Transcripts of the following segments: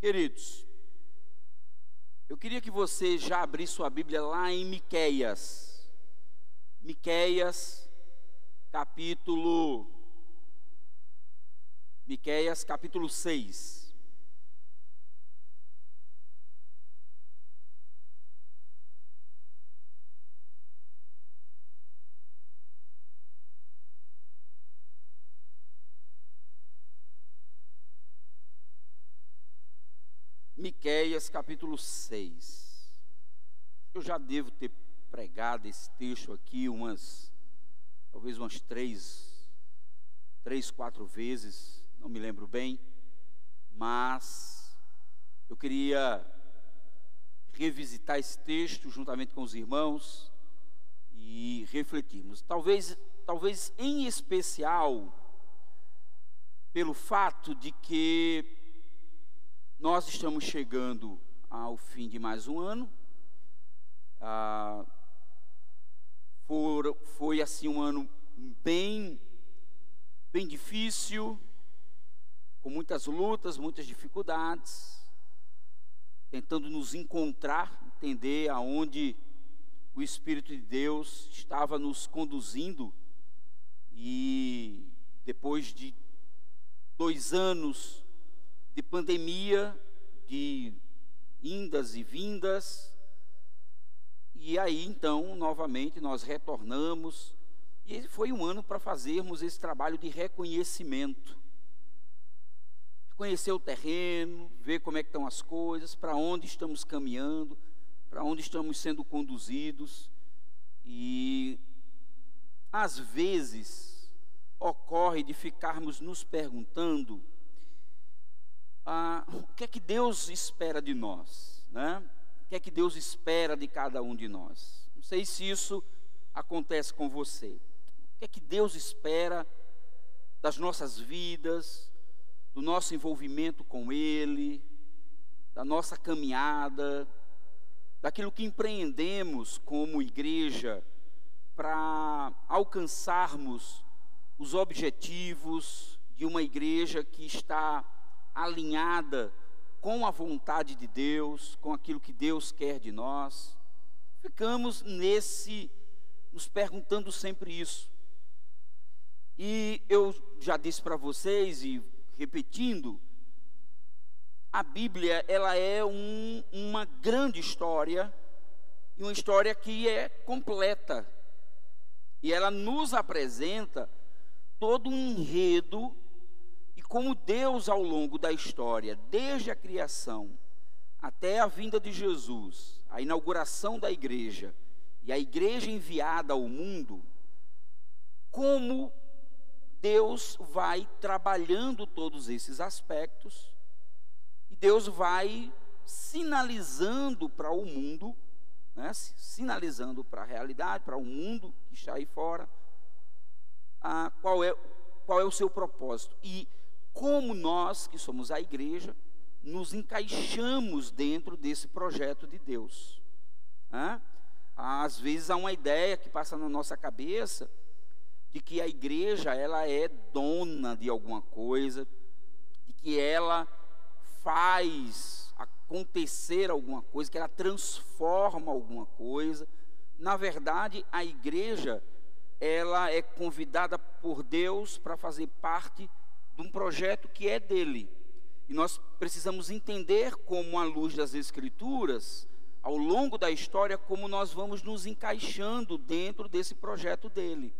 Queridos, eu queria que você já abrisse sua Bíblia lá em Miqueias. Miqueias, capítulo Miqueias, capítulo 6. Miqueias capítulo 6. Eu já devo ter pregado esse texto aqui umas, talvez umas três, três, quatro vezes, não me lembro bem, mas eu queria revisitar esse texto juntamente com os irmãos e refletirmos. Talvez, talvez em especial pelo fato de que nós estamos chegando ao fim de mais um ano. Ah, foi assim um ano bem, bem difícil, com muitas lutas, muitas dificuldades, tentando nos encontrar, entender aonde o Espírito de Deus estava nos conduzindo e depois de dois anos de pandemia, de indas e vindas. E aí então, novamente, nós retornamos. E foi um ano para fazermos esse trabalho de reconhecimento. Conhecer o terreno, ver como é que estão as coisas, para onde estamos caminhando, para onde estamos sendo conduzidos. E às vezes ocorre de ficarmos nos perguntando ah, o que é que Deus espera de nós, né? O que é que Deus espera de cada um de nós? Não sei se isso acontece com você. O que é que Deus espera das nossas vidas, do nosso envolvimento com Ele, da nossa caminhada, daquilo que empreendemos como igreja para alcançarmos os objetivos de uma igreja que está alinhada com a vontade de Deus, com aquilo que Deus quer de nós. Ficamos nesse, nos perguntando sempre isso. E eu já disse para vocês, e repetindo, a Bíblia ela é um, uma grande história, e uma história que é completa. E ela nos apresenta todo um enredo como Deus, ao longo da história, desde a criação até a vinda de Jesus, a inauguração da igreja e a igreja enviada ao mundo, como Deus vai trabalhando todos esses aspectos e Deus vai sinalizando para o mundo, né, sinalizando para a realidade, para o mundo que está aí fora, a, qual, é, qual é o seu propósito. E como nós, que somos a igreja, nos encaixamos dentro desse projeto de Deus. Às vezes há uma ideia que passa na nossa cabeça de que a igreja ela é dona de alguma coisa, de que ela faz acontecer alguma coisa, que ela transforma alguma coisa. Na verdade, a igreja ela é convidada por Deus para fazer parte de um projeto que é dele. E nós precisamos entender como, à luz das Escrituras, ao longo da história, como nós vamos nos encaixando dentro desse projeto dele.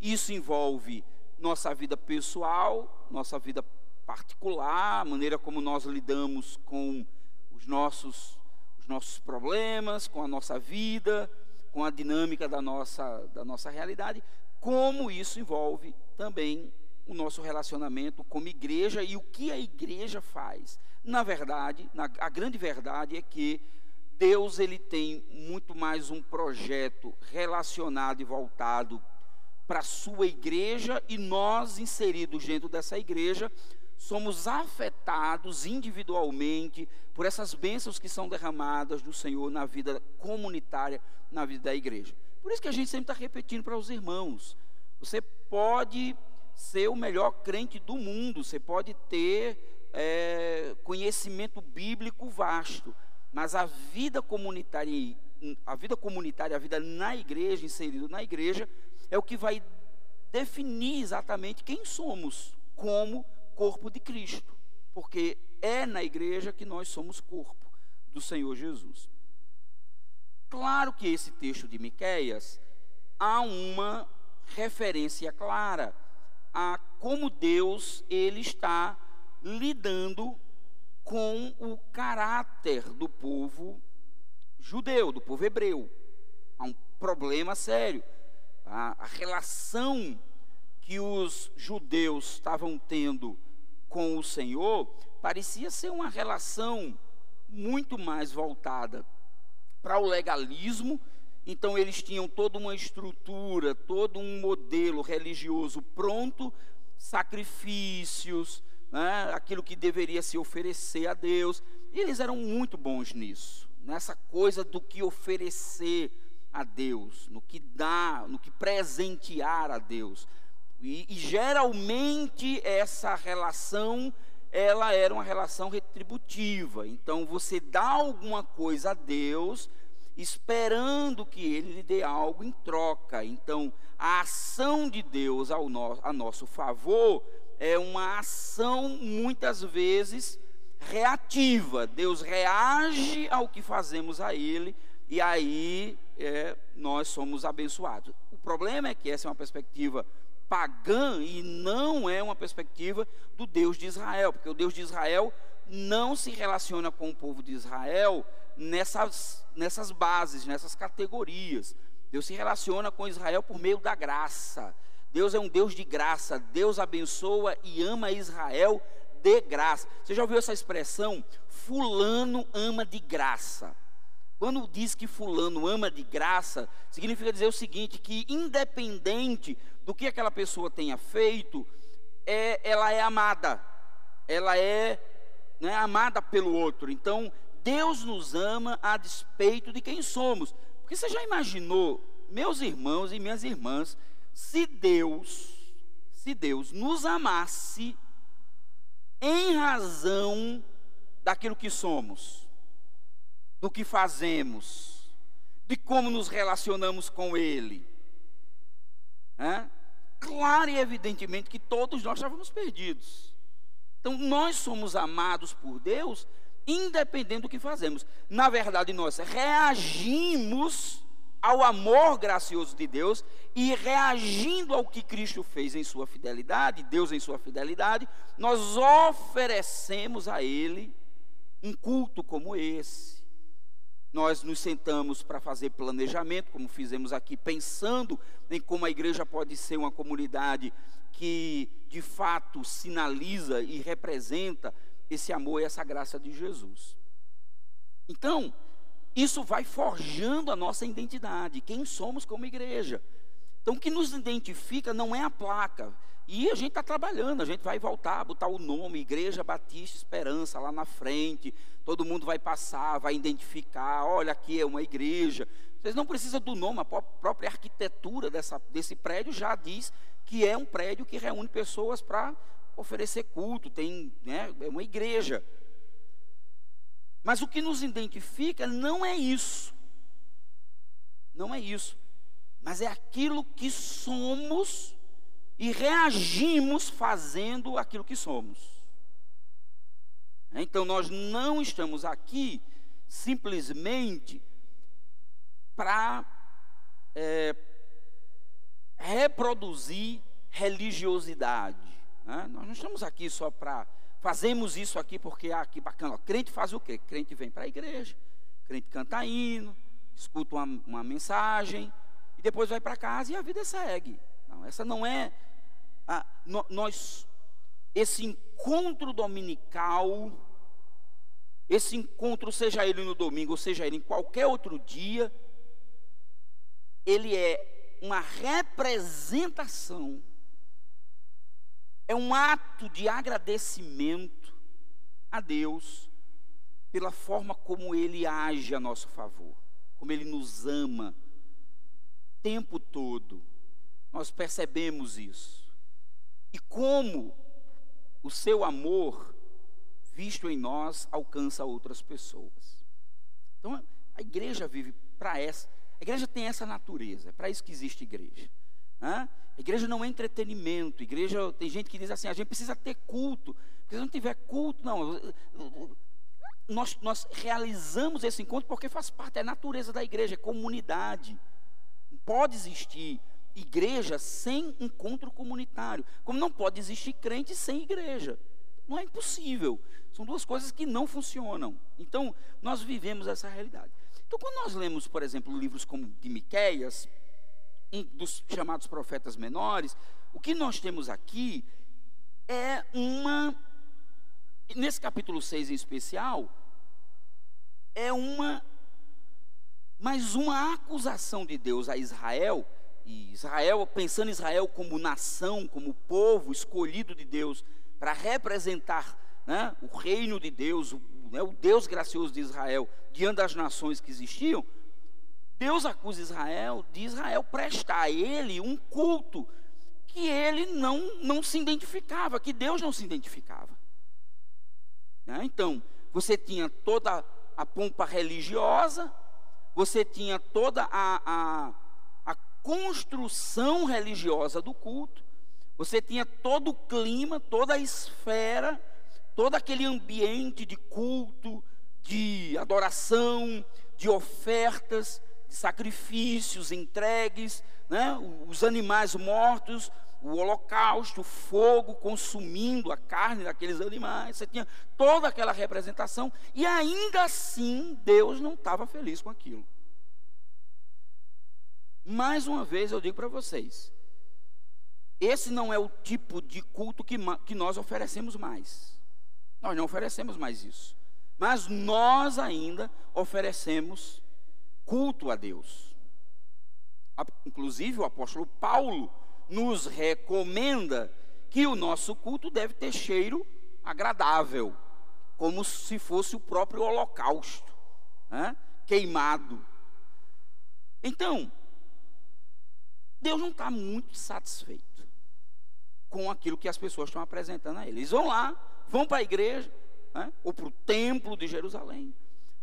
Isso envolve nossa vida pessoal, nossa vida particular, a maneira como nós lidamos com os nossos, os nossos problemas, com a nossa vida, com a dinâmica da nossa, da nossa realidade, como isso envolve também o nosso relacionamento como igreja e o que a igreja faz. Na verdade, na, a grande verdade é que Deus ele tem muito mais um projeto relacionado e voltado para a sua igreja e nós inseridos dentro dessa igreja somos afetados individualmente por essas bênçãos que são derramadas do Senhor na vida comunitária, na vida da igreja. Por isso que a gente sempre está repetindo para os irmãos: você pode ser o melhor crente do mundo, você pode ter é, conhecimento bíblico vasto, mas a vida comunitária, a vida comunitária, a vida na igreja, inserido na igreja, é o que vai definir exatamente quem somos como corpo de Cristo, porque é na igreja que nós somos corpo do Senhor Jesus. Claro que esse texto de Miqueias há uma referência clara a como Deus ele está lidando com o caráter do povo judeu, do povo hebreu. Há um problema sério. A, a relação que os judeus estavam tendo com o Senhor parecia ser uma relação muito mais voltada para o legalismo. Então, eles tinham toda uma estrutura, todo um modelo religioso pronto, sacrifícios, né, aquilo que deveria se oferecer a Deus. E eles eram muito bons nisso, nessa coisa do que oferecer a Deus, no que dar, no que presentear a Deus. E, e geralmente essa relação ela era uma relação retributiva. Então você dá alguma coisa a Deus, esperando que Ele lhe dê algo em troca. Então a ação de Deus ao no, a nosso favor é uma ação muitas vezes reativa. Deus reage ao que fazemos a Ele e aí é, nós somos abençoados. O problema é que essa é uma perspectiva pagã e não é uma perspectiva do Deus de Israel, porque o Deus de Israel não se relaciona com o povo de Israel nessas, nessas bases, nessas categorias. Deus se relaciona com Israel por meio da graça. Deus é um Deus de graça. Deus abençoa e ama Israel de graça. Você já ouviu essa expressão? Fulano ama de graça. Quando diz que fulano ama de graça, significa dizer o seguinte, que independente do que aquela pessoa tenha feito, é, ela é amada. Ela é né, amada pelo outro. Então, Deus nos ama a despeito de quem somos. Porque você já imaginou, meus irmãos e minhas irmãs, se Deus, se Deus nos amasse em razão daquilo que somos? do que fazemos, de como nos relacionamos com Ele. É? Claro e evidentemente que todos nós estávamos perdidos. Então, nós somos amados por Deus, independente do que fazemos. Na verdade, nós reagimos ao amor gracioso de Deus e reagindo ao que Cristo fez em sua fidelidade, Deus em sua fidelidade, nós oferecemos a Ele um culto como esse nós nos sentamos para fazer planejamento, como fizemos aqui, pensando em como a igreja pode ser uma comunidade que de fato sinaliza e representa esse amor e essa graça de Jesus. Então, isso vai forjando a nossa identidade, quem somos como igreja. Então, o que nos identifica não é a placa. E a gente está trabalhando, a gente vai voltar, botar o nome, Igreja Batista Esperança, lá na frente. Todo mundo vai passar, vai identificar. Olha, aqui é uma igreja. Vocês não precisam do nome, a própria arquitetura dessa, desse prédio já diz que é um prédio que reúne pessoas para oferecer culto, tem, né, é uma igreja. Mas o que nos identifica não é isso. Não é isso mas é aquilo que somos e reagimos fazendo aquilo que somos. Então nós não estamos aqui simplesmente para é, reproduzir religiosidade. Né? Nós não estamos aqui só para fazemos isso aqui porque ah, que bacana. crente faz o quê? Crente vem para a igreja, crente canta hino, escuta uma, uma mensagem, e depois vai para casa e a vida segue. Não, essa não é a, no, nós esse encontro dominical, esse encontro seja ele no domingo ou seja ele em qualquer outro dia, ele é uma representação, é um ato de agradecimento a Deus pela forma como Ele age a nosso favor, como Ele nos ama tempo todo. Nós percebemos isso. E como o seu amor visto em nós alcança outras pessoas. Então, a igreja vive para essa. A igreja tem essa natureza, é para isso que existe igreja. A igreja não é entretenimento. Igreja tem gente que diz assim: a gente precisa ter culto. Porque se não tiver culto, não. Nós, nós realizamos esse encontro porque faz parte, é a natureza da igreja, é comunidade. Pode existir igreja sem encontro comunitário, como não pode existir crente sem igreja. Não é impossível. São duas coisas que não funcionam. Então, nós vivemos essa realidade. Então, quando nós lemos, por exemplo, livros como de Miqueias, um dos chamados profetas menores, o que nós temos aqui é uma nesse capítulo 6 em especial, é uma mais uma acusação de Deus a Israel, e Israel, pensando Israel como nação, como povo escolhido de Deus para representar né, o reino de Deus, o, né, o Deus gracioso de Israel, diante das nações que existiam, Deus acusa Israel de Israel prestar a ele um culto que ele não, não se identificava, que Deus não se identificava. Né? Então, você tinha toda a pompa religiosa, você tinha toda a, a, a construção religiosa do culto, você tinha todo o clima, toda a esfera, todo aquele ambiente de culto, de adoração, de ofertas, sacrifícios entregues, né? os animais mortos, o holocausto, o fogo consumindo a carne daqueles animais. Você tinha toda aquela representação e ainda assim Deus não estava feliz com aquilo. Mais uma vez eu digo para vocês: esse não é o tipo de culto que, que nós oferecemos mais. Nós não oferecemos mais isso. Mas nós ainda oferecemos culto a Deus. Inclusive o apóstolo Paulo nos recomenda que o nosso culto deve ter cheiro agradável, como se fosse o próprio holocausto, né? queimado. Então, Deus não está muito satisfeito com aquilo que as pessoas estão apresentando a Ele. Eles vão lá, vão para a igreja, né? ou para o templo de Jerusalém,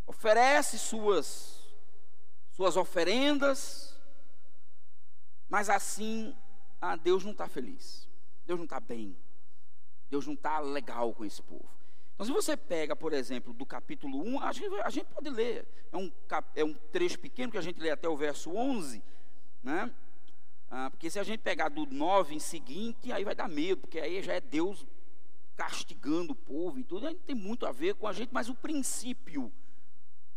oferece suas, suas oferendas, mas assim ah, Deus não está feliz, Deus não está bem, Deus não está legal com esse povo. Então, se você pega, por exemplo, do capítulo 1, a gente, a gente pode ler, é um, é um trecho pequeno que a gente lê até o verso 11, né? Ah, porque se a gente pegar do 9 em seguinte, aí vai dar medo, porque aí já é Deus castigando o povo e tudo, aí tem muito a ver com a gente, mas o princípio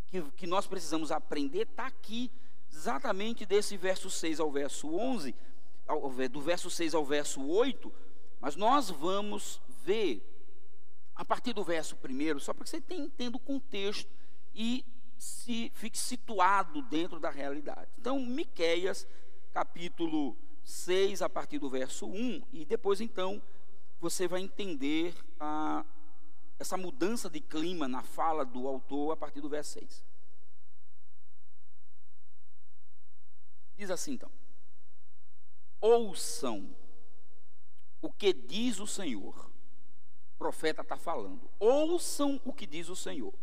que, que nós precisamos aprender está aqui, exatamente desse verso 6 ao verso 11, do verso 6 ao verso 8, mas nós vamos ver a partir do verso 1, só para que você entenda o contexto e se fique situado dentro da realidade. Então, Miqueias, capítulo 6, a partir do verso 1, e depois então você vai entender a, essa mudança de clima na fala do autor a partir do verso 6. Diz assim então: ouçam o que diz o Senhor. O profeta está falando. Ouçam o que diz o Senhor.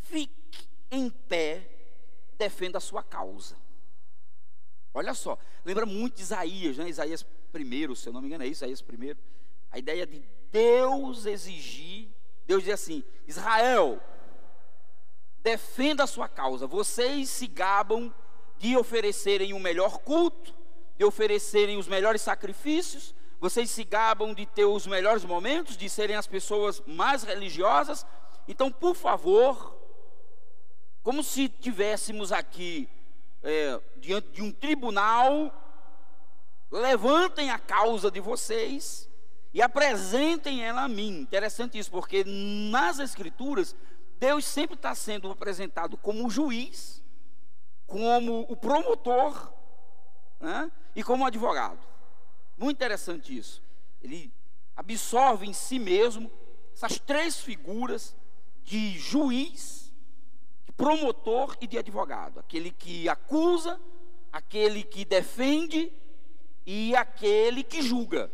Fique em pé, defenda a sua causa. Olha só, lembra muito de Isaías, né? Isaías primeiro, se eu não me engano, é Isaías primeiro. A ideia de Deus exigir, Deus diz assim: Israel, defenda a sua causa. Vocês se gabam de oferecerem o melhor culto, de oferecerem os melhores sacrifícios, vocês se gabam de ter os melhores momentos, de serem as pessoas mais religiosas. Então, por favor, como se tivéssemos aqui é, diante de um tribunal, levantem a causa de vocês e apresentem ela a mim. Interessante isso, porque nas Escrituras, Deus sempre está sendo apresentado como o juiz, como o promotor né? e como advogado. Muito interessante isso. Ele absorve em si mesmo essas três figuras de juiz, de promotor e de advogado: aquele que acusa, aquele que defende e aquele que julga.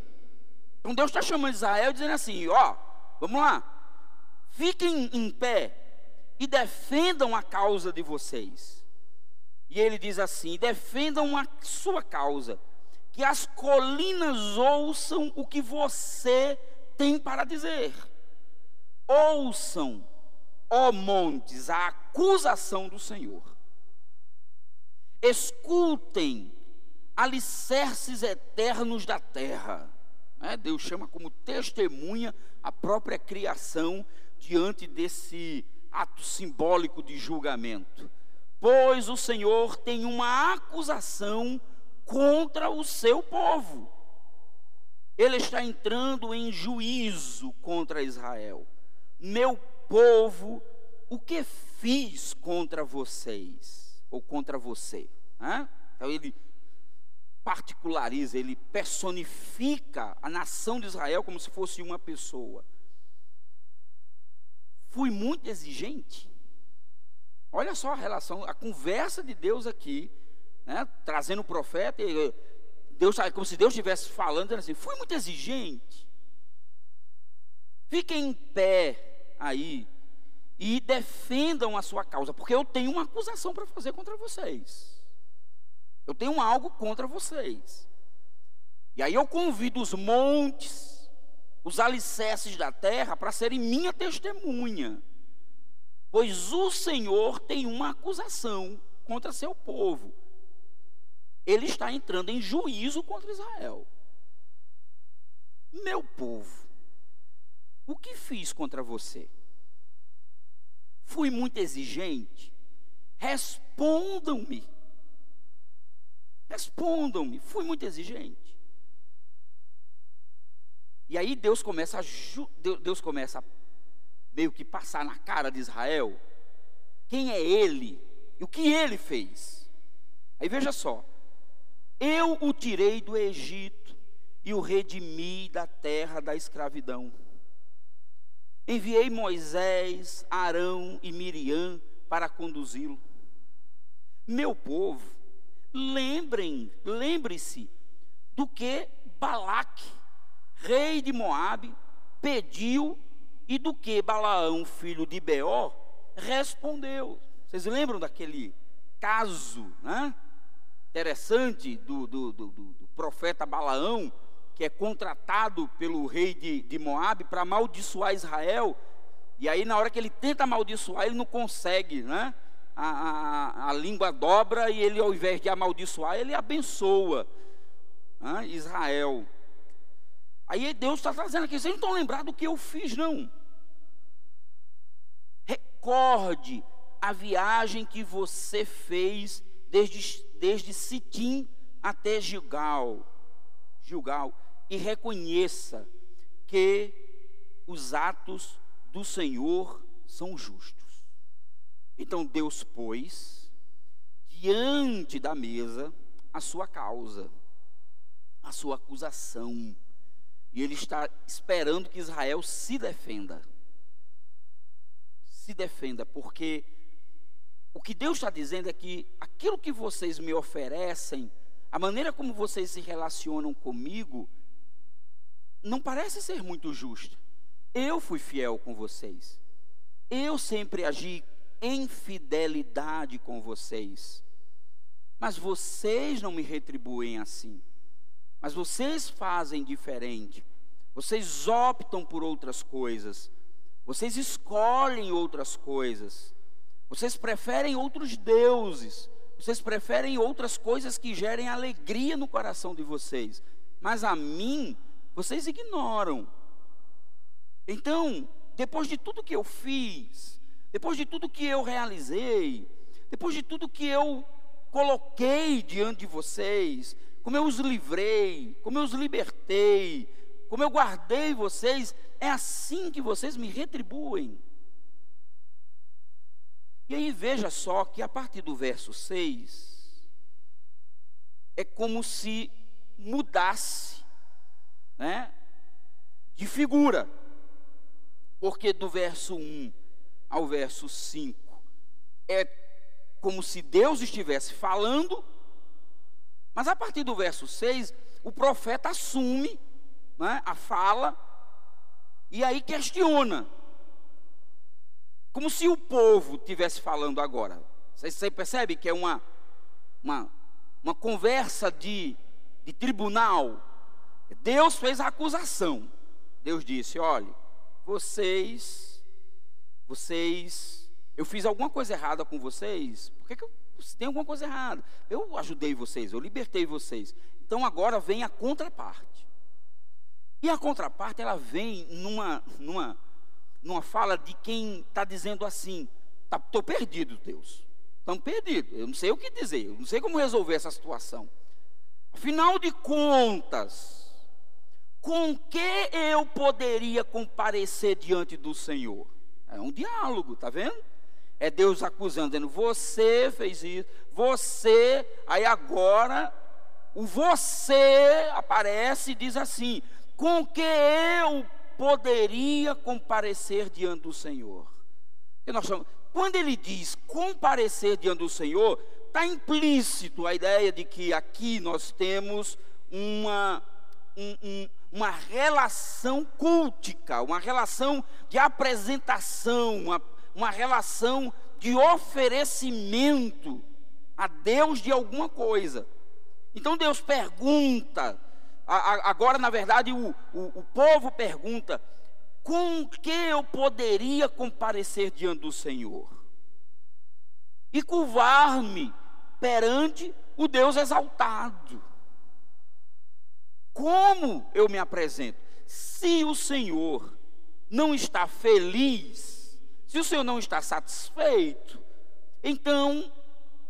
Então Deus está chamando Israel dizendo assim: ó, vamos lá, fiquem em pé e defendam a causa de vocês. E ele diz assim: defendam a sua causa, que as colinas ouçam o que você tem para dizer. Ouçam, ó montes, a acusação do Senhor. Escutem, alicerces eternos da terra. É, Deus chama como testemunha a própria criação diante desse ato simbólico de julgamento. Pois o Senhor tem uma acusação contra o seu povo. Ele está entrando em juízo contra Israel. Meu povo, o que fiz contra vocês? Ou contra você? Então ele particulariza, ele personifica a nação de Israel como se fosse uma pessoa. Fui muito exigente. Olha só a relação, a conversa de Deus aqui, né, trazendo o profeta, e Deus, como se Deus estivesse falando, assim: fui muito exigente. Fiquem em pé aí e defendam a sua causa, porque eu tenho uma acusação para fazer contra vocês. Eu tenho algo contra vocês. E aí eu convido os montes, os alicerces da terra para serem minha testemunha. Pois o Senhor tem uma acusação contra seu povo. Ele está entrando em juízo contra Israel. Meu povo, o que fiz contra você? Fui muito exigente? Respondam-me. Respondam-me, fui muito exigente. E aí Deus começa a Deus começa a meio que passar na cara de Israel quem é ele e o que ele fez. Aí veja só. Eu o tirei do Egito e o redimi da terra da escravidão. Enviei Moisés, Arão e Miriam para conduzi-lo. Meu povo lembrem, lembre-se do que Balaque, rei de Moabe, pediu e do que Balaão, filho de Beó, respondeu. Vocês lembram daquele caso, né? Interessante do, do, do, do profeta Balaão, que é contratado pelo rei de, de Moabe para amaldiçoar Israel. E aí, na hora que ele tenta amaldiçoar, ele não consegue, né? A, a, a língua dobra e ele, ao invés de amaldiçoar, ele abençoa Israel. Aí Deus está trazendo aqui, vocês não estão lembrados do que eu fiz, não. Recorde a viagem que você fez desde, desde Sitim até Gilgal, Gilgal, e reconheça que os atos do Senhor são justos. Então Deus pôs diante da mesa a sua causa, a sua acusação. E ele está esperando que Israel se defenda. Se defenda, porque o que Deus está dizendo é que aquilo que vocês me oferecem, a maneira como vocês se relacionam comigo, não parece ser muito justa. Eu fui fiel com vocês. Eu sempre agi em fidelidade com vocês. Mas vocês não me retribuem assim. Mas vocês fazem diferente. Vocês optam por outras coisas. Vocês escolhem outras coisas. Vocês preferem outros deuses. Vocês preferem outras coisas que gerem alegria no coração de vocês. Mas a mim, vocês ignoram. Então, depois de tudo que eu fiz, depois de tudo que eu realizei, depois de tudo que eu coloquei diante de vocês, como eu os livrei, como eu os libertei, como eu guardei vocês, é assim que vocês me retribuem. E aí veja só que a partir do verso 6, é como se mudasse, né, de figura. Porque do verso 1 ao verso 5. É como se Deus estivesse falando, mas a partir do verso 6, o profeta assume né, a fala e aí questiona. Como se o povo estivesse falando agora. Você percebe que é uma, uma, uma conversa de, de tribunal? Deus fez a acusação. Deus disse: olhe, vocês, vocês, eu fiz alguma coisa errada com vocês? Por que, que eu, tem alguma coisa errada? Eu ajudei vocês, eu libertei vocês. Então agora vem a contraparte. E a contraparte ela vem numa, numa, numa fala de quem está dizendo assim: tá, perdido, Deus. Estamos perdidos. Eu não sei o que dizer, eu não sei como resolver essa situação. Afinal de contas, com que eu poderia comparecer diante do Senhor? É um diálogo, tá vendo? É Deus acusando, dizendo: você fez isso, você, aí agora o você aparece e diz assim: com que eu poderia comparecer diante do Senhor? Somos, quando ele diz comparecer diante do Senhor, está implícito a ideia de que aqui nós temos uma, um, um, uma relação cultica, uma relação de apresentação, uma, uma relação de oferecimento a Deus de alguma coisa. Então Deus pergunta, agora na verdade o, o, o povo pergunta: com que eu poderia comparecer diante do Senhor? E curvar-me perante o Deus exaltado. Como eu me apresento? Se o Senhor não está feliz, se o Senhor não está satisfeito, então,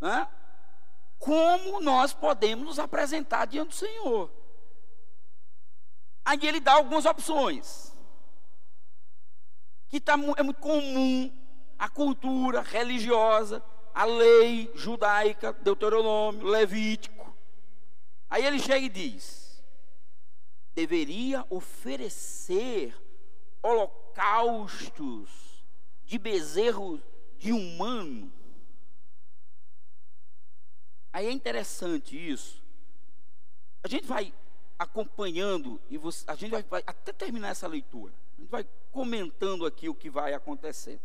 né, como nós podemos nos apresentar diante do Senhor? Aí ele dá algumas opções, que tá, é muito comum a cultura religiosa, a lei judaica, Deuteronômio, Levítico. Aí ele chega e diz: deveria oferecer holocaustos de bezerro de humano Aí é interessante isso. A gente vai acompanhando e você, a gente vai, vai, até terminar essa leitura. A gente vai comentando aqui o que vai acontecendo.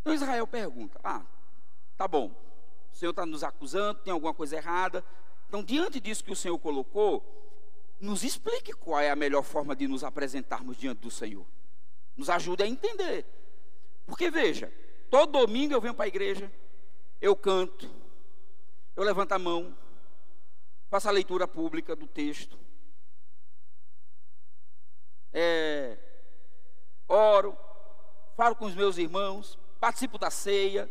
Então Israel pergunta: Ah, tá bom. O Senhor está nos acusando, tem alguma coisa errada. Então, diante disso que o Senhor colocou, nos explique qual é a melhor forma de nos apresentarmos diante do Senhor. Nos ajude a entender. Porque veja, todo domingo eu venho para a igreja, eu canto, eu levanto a mão, faço a leitura pública do texto, é, oro, falo com os meus irmãos, participo da ceia.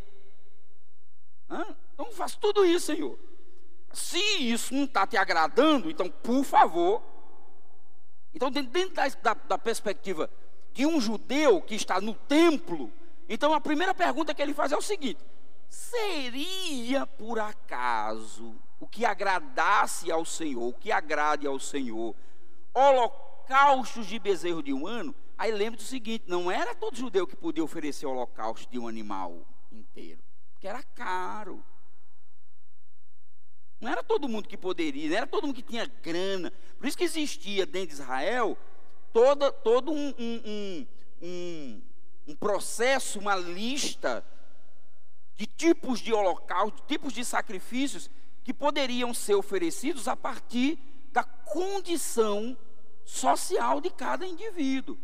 Hã? Então faço tudo isso, Senhor. Se isso não está te agradando, então, por favor. Então, dentro da, da, da perspectiva de um judeu que está no templo, então a primeira pergunta que ele faz é o seguinte: Seria por acaso o que agradasse ao Senhor, o que agrade ao Senhor, holocaustos de bezerro de um ano? Aí lembre do seguinte: não era todo judeu que podia oferecer holocausto de um animal inteiro, porque era caro. Não era todo mundo que poderia, não era todo mundo que tinha grana. Por isso que existia dentro de Israel toda, todo um, um, um, um processo, uma lista de tipos de holocausto, tipos de sacrifícios que poderiam ser oferecidos a partir da condição social de cada indivíduo.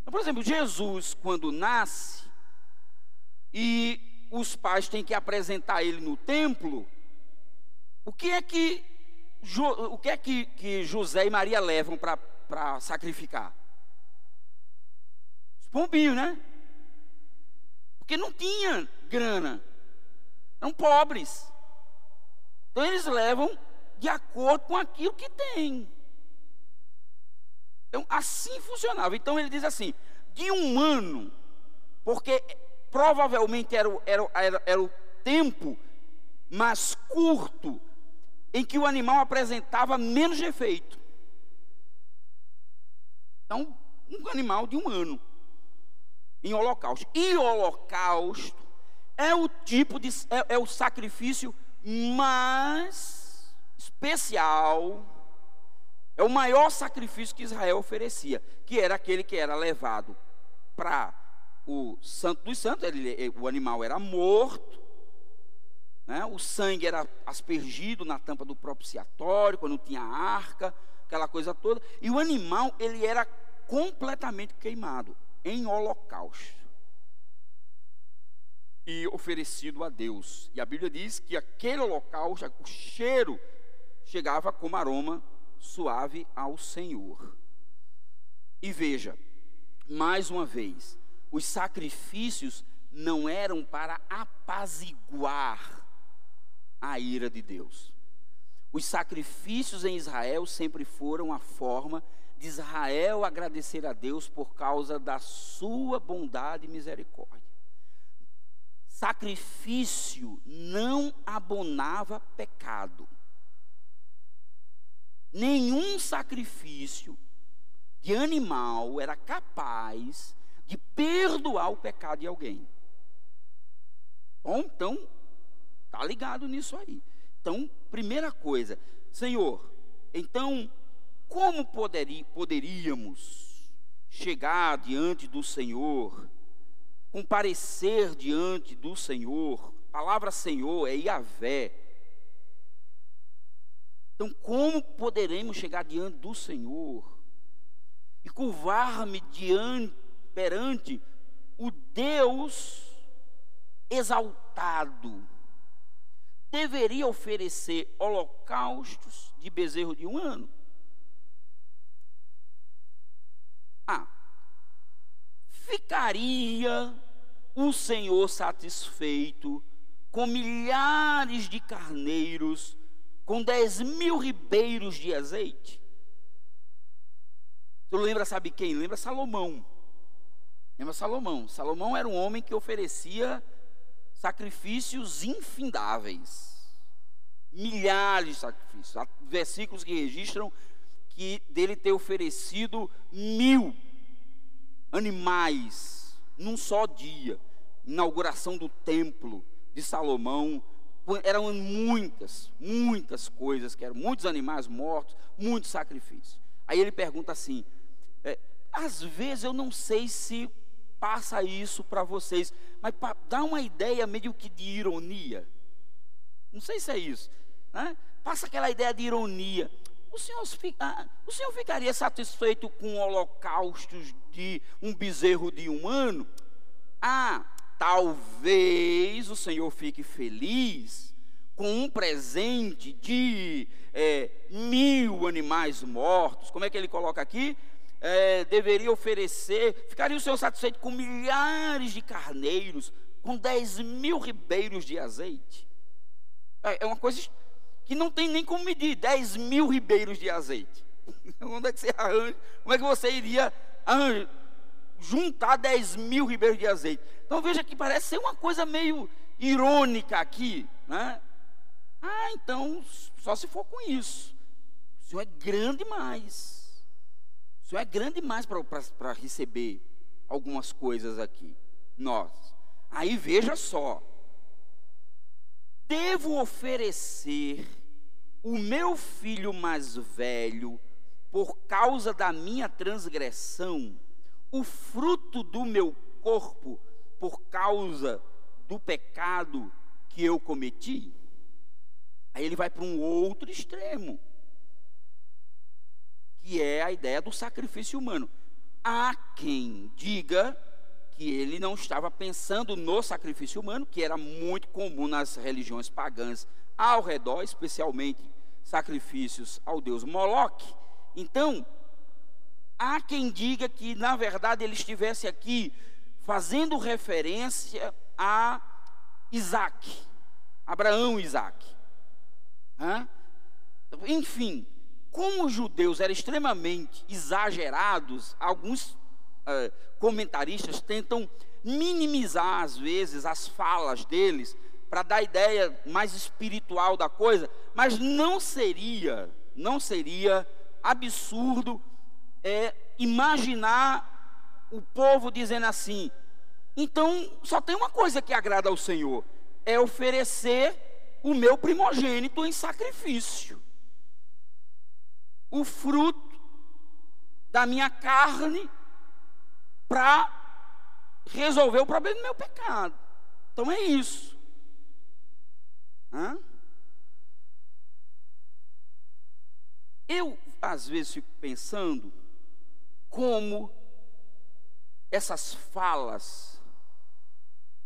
Então, por exemplo, Jesus, quando nasce, e os pais têm que apresentar ele no templo, o que é que, o que, é que, que José e Maria levam para sacrificar? Os pombinhos, né? Porque não tinha grana. Eram pobres. Então eles levam de acordo com aquilo que tem. Então assim funcionava. Então ele diz assim: de um ano, porque provavelmente era, era, era, era o tempo mais curto em que o animal apresentava menos efeito. Então, um animal de um ano em holocausto. E holocausto é o tipo de é, é o sacrifício mais especial, é o maior sacrifício que Israel oferecia, que era aquele que era levado para o santo dos santos, ele, o animal era morto, né? o sangue era aspergido na tampa do propiciatório, quando tinha arca, aquela coisa toda, e o animal ele era completamente queimado em holocausto e oferecido a Deus. E a Bíblia diz que aquele holocausto, o cheiro chegava como aroma suave ao Senhor. E veja, mais uma vez, os sacrifícios não eram para apaziguar a ira de Deus. Os sacrifícios em Israel sempre foram a forma de Israel agradecer a Deus por causa da sua bondade e misericórdia. Sacrifício não abonava pecado. Nenhum sacrifício de animal era capaz de perdoar o pecado de alguém. Bom, então, tá ligado nisso aí. Então, primeira coisa, Senhor, então, como poderi, poderíamos chegar diante do Senhor, comparecer diante do Senhor? A palavra Senhor é Yahvé. Então, como poderemos chegar diante do Senhor e curvar-me diante perante o Deus exaltado, deveria oferecer holocaustos de bezerro de um ano? Ah, ficaria o Senhor satisfeito com milhares de carneiros, com dez mil ribeiros de azeite? Tu lembra, sabe quem? Lembra Salomão. Lembra Salomão? Salomão era um homem que oferecia sacrifícios infindáveis. Milhares de sacrifícios. Há versículos que registram que dele ter oferecido mil animais num só dia. Inauguração do templo de Salomão. Eram muitas, muitas coisas, que eram muitos animais mortos, muitos sacrifícios. Aí ele pergunta assim: é, às vezes eu não sei se passa isso para vocês, mas dar uma ideia meio que de ironia. Não sei se é isso. Né? Passa aquela ideia de ironia. O senhor, ah, o senhor ficaria satisfeito com holocaustos de um bezerro de um ano? Ah, talvez o senhor fique feliz com um presente de é, mil animais mortos. Como é que ele coloca aqui? É, deveria oferecer, ficaria o Senhor satisfeito com milhares de carneiros, com dez mil ribeiros de azeite. É, é uma coisa que não tem nem como medir, dez mil ribeiros de azeite. Onde é que você arranja? Como é que você iria juntar dez mil ribeiros de azeite? Então veja que parece ser uma coisa meio irônica aqui, né? Ah, então só se for com isso. O Senhor é grande demais. O Senhor é grande demais para receber algumas coisas aqui. Nós. Aí veja só. Devo oferecer o meu filho mais velho por causa da minha transgressão, o fruto do meu corpo por causa do pecado que eu cometi? Aí ele vai para um outro extremo que é a ideia do sacrifício humano. Há quem diga que ele não estava pensando no sacrifício humano, que era muito comum nas religiões pagãs ao redor, especialmente sacrifícios ao deus Moloque. Então, há quem diga que, na verdade, ele estivesse aqui fazendo referência a Isaac, Abraão e Isaac. Enfim, como os judeus eram extremamente exagerados, alguns uh, comentaristas tentam minimizar às vezes as falas deles para dar a ideia mais espiritual da coisa, mas não seria, não seria absurdo é, imaginar o povo dizendo assim: então só tem uma coisa que agrada ao Senhor, é oferecer o meu primogênito em sacrifício o fruto da minha carne para resolver o problema do meu pecado. Então é isso. Hã? Eu, às vezes, fico pensando como essas falas,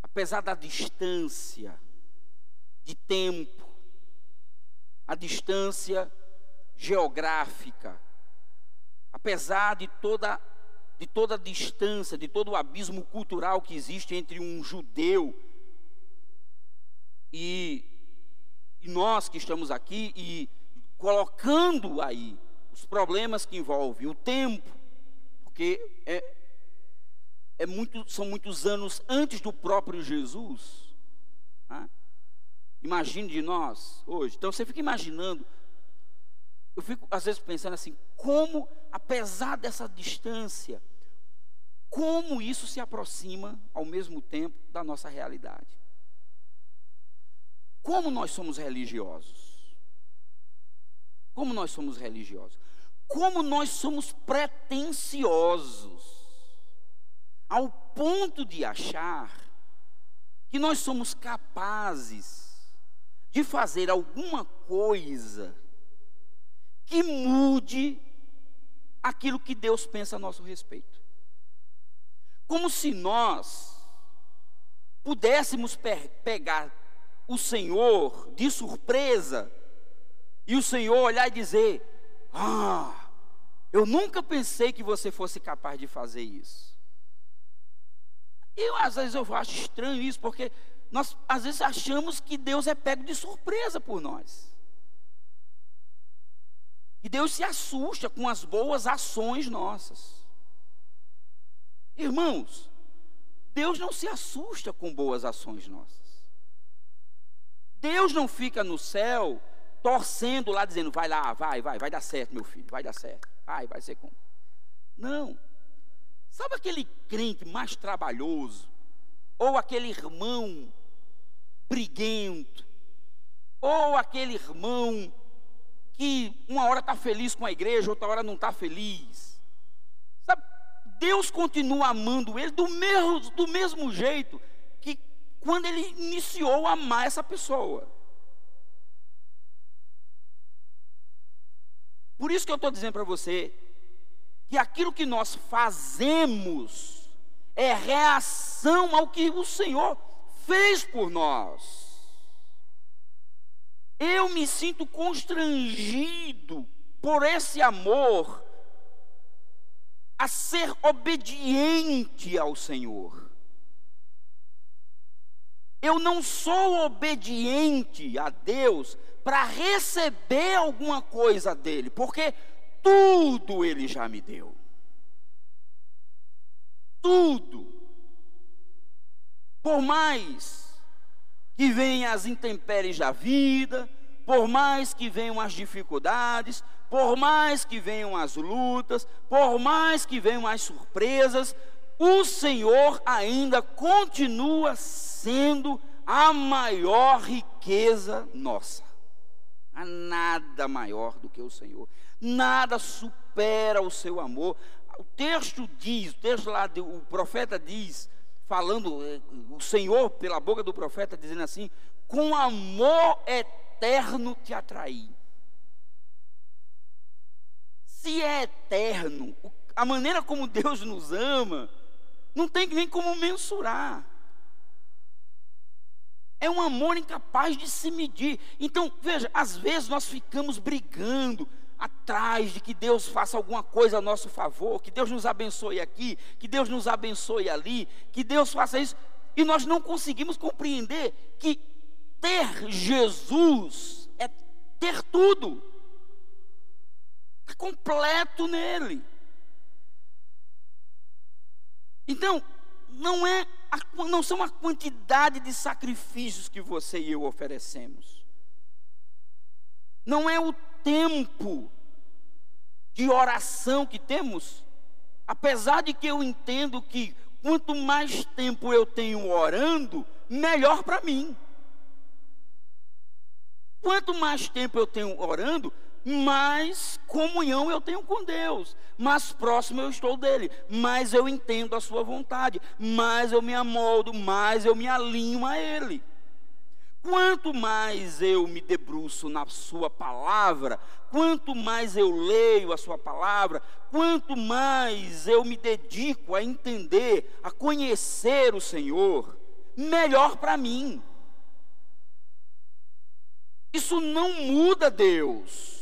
apesar da distância de tempo, a distância geográfica, apesar de toda de toda a distância, de todo o abismo cultural que existe entre um judeu e, e nós que estamos aqui e colocando aí os problemas que envolvem o tempo, porque é, é muito, são muitos anos antes do próprio Jesus. Né? Imagine de nós hoje. Então você fica imaginando. Eu fico às vezes pensando assim, como, apesar dessa distância, como isso se aproxima ao mesmo tempo da nossa realidade. Como nós somos religiosos? Como nós somos religiosos? Como nós somos pretensiosos ao ponto de achar que nós somos capazes de fazer alguma coisa que mude aquilo que Deus pensa a nosso respeito. Como se nós pudéssemos pegar o Senhor de surpresa e o Senhor olhar e dizer: Ah, eu nunca pensei que você fosse capaz de fazer isso. Eu, às vezes, eu acho estranho isso, porque nós, às vezes, achamos que Deus é pego de surpresa por nós. Que Deus se assusta com as boas ações nossas. Irmãos, Deus não se assusta com boas ações nossas. Deus não fica no céu torcendo lá, dizendo: vai lá, vai, vai, vai dar certo, meu filho, vai dar certo. Vai, vai ser como. Não. Sabe aquele crente mais trabalhoso? Ou aquele irmão briguento? Ou aquele irmão que uma hora está feliz com a igreja, outra hora não está feliz? Deus continua amando ele do mesmo, do mesmo jeito que quando ele iniciou a amar essa pessoa. Por isso que eu estou dizendo para você que aquilo que nós fazemos é reação ao que o Senhor fez por nós. Eu me sinto constrangido por esse amor a ser obediente ao Senhor. Eu não sou obediente a Deus para receber alguma coisa dele, porque tudo ele já me deu. Tudo. Por mais que venham as intempéries da vida, por mais que venham as dificuldades, por mais que venham as lutas, por mais que venham as surpresas, o Senhor ainda continua sendo a maior riqueza nossa. Há nada maior do que o Senhor, nada supera o seu amor. O texto diz, o texto lá, o profeta diz, falando, eh, o Senhor, pela boca do profeta, dizendo assim: com amor eterno te atraí se é eterno, a maneira como Deus nos ama, não tem nem como mensurar. É um amor incapaz de se medir. Então, veja, às vezes nós ficamos brigando atrás de que Deus faça alguma coisa a nosso favor, que Deus nos abençoe aqui, que Deus nos abençoe ali, que Deus faça isso, e nós não conseguimos compreender que ter Jesus é ter tudo completo nele. Então, não é a, não são a quantidade de sacrifícios que você e eu oferecemos. Não é o tempo de oração que temos, apesar de que eu entendo que quanto mais tempo eu tenho orando, melhor para mim. Quanto mais tempo eu tenho orando, mais comunhão eu tenho com Deus, mais próximo eu estou dele, mais eu entendo a sua vontade, mais eu me amoldo, mais eu me alinho a ele. Quanto mais eu me debruço na Sua palavra, quanto mais eu leio a Sua palavra, quanto mais eu me dedico a entender, a conhecer o Senhor, melhor para mim. Isso não muda Deus.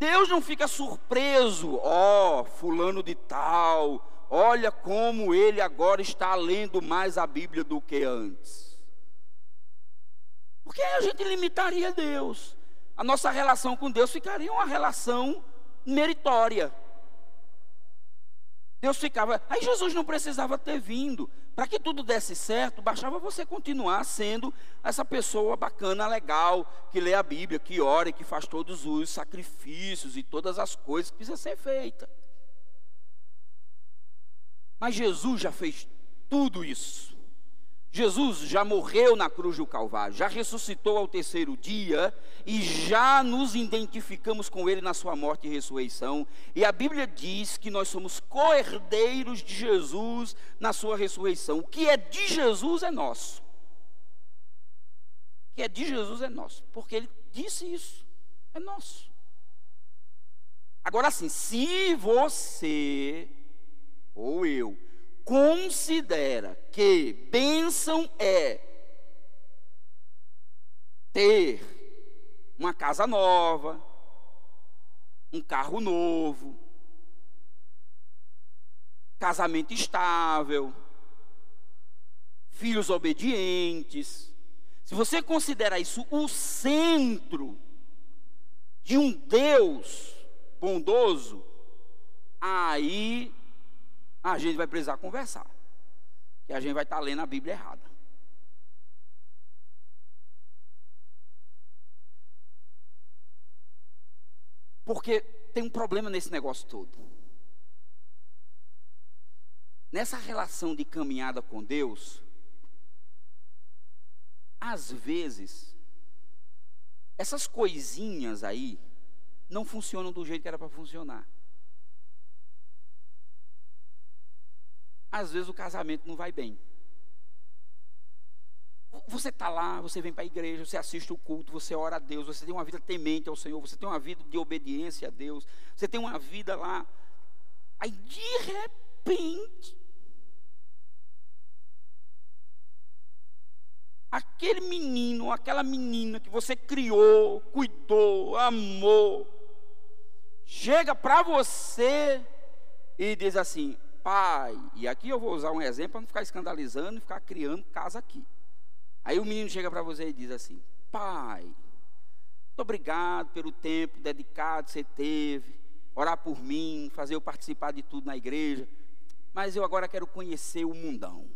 Deus não fica surpreso, ó, oh, fulano de tal, olha como ele agora está lendo mais a Bíblia do que antes. Porque a gente limitaria Deus. A nossa relação com Deus ficaria uma relação meritória. Deus ficava. Aí Jesus não precisava ter vindo. Para que tudo desse certo, bastava você continuar sendo essa pessoa bacana, legal, que lê a Bíblia, que ora e que faz todos os sacrifícios e todas as coisas que precisa ser feita. Mas Jesus já fez tudo isso. Jesus já morreu na cruz do Calvário, já ressuscitou ao terceiro dia e já nos identificamos com Ele na Sua morte e ressurreição. E a Bíblia diz que nós somos co-herdeiros de Jesus na Sua ressurreição. O que é de Jesus é nosso. O que é de Jesus é nosso, porque Ele disse isso, é nosso. Agora sim, se você ou eu considera que bênção é ter uma casa nova, um carro novo, casamento estável, filhos obedientes. Se você considera isso o centro de um Deus bondoso, aí a gente vai precisar conversar. Que a gente vai estar lendo a Bíblia errada. Porque tem um problema nesse negócio todo. Nessa relação de caminhada com Deus, às vezes, essas coisinhas aí não funcionam do jeito que era para funcionar. Às vezes o casamento não vai bem. Você está lá, você vem para a igreja, você assiste o culto, você ora a Deus, você tem uma vida temente ao Senhor, você tem uma vida de obediência a Deus, você tem uma vida lá. Aí de repente, aquele menino, aquela menina que você criou, cuidou, amou, chega para você e diz assim: pai, e aqui eu vou usar um exemplo para não ficar escandalizando e ficar criando casa aqui. Aí o menino chega para você e diz assim: Pai, muito obrigado pelo tempo dedicado que você teve, orar por mim, fazer eu participar de tudo na igreja, mas eu agora quero conhecer o mundão.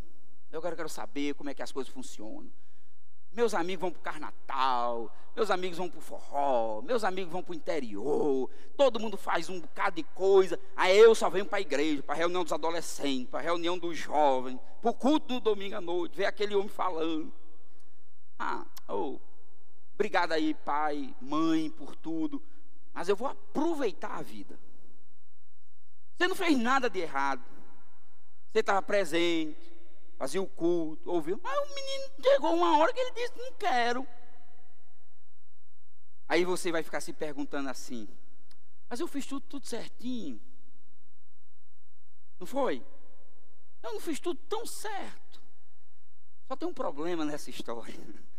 Eu agora quero saber como é que as coisas funcionam. Meus amigos vão para o carnatal, meus amigos vão para o forró, meus amigos vão para o interior, todo mundo faz um bocado de coisa, aí eu só venho para a igreja, para a reunião dos adolescentes, para a reunião dos jovens, para o culto no domingo à noite, ver aquele homem falando. Ah, oh, obrigado aí, pai, mãe, por tudo, mas eu vou aproveitar a vida. Você não fez nada de errado, você estava presente, fazia o culto, ouviu. Mas o menino chegou uma hora que ele disse: Não quero. Aí você vai ficar se perguntando assim: Mas eu fiz tudo, tudo certinho. Não foi? Eu não fiz tudo tão certo. Só tem um problema nessa história.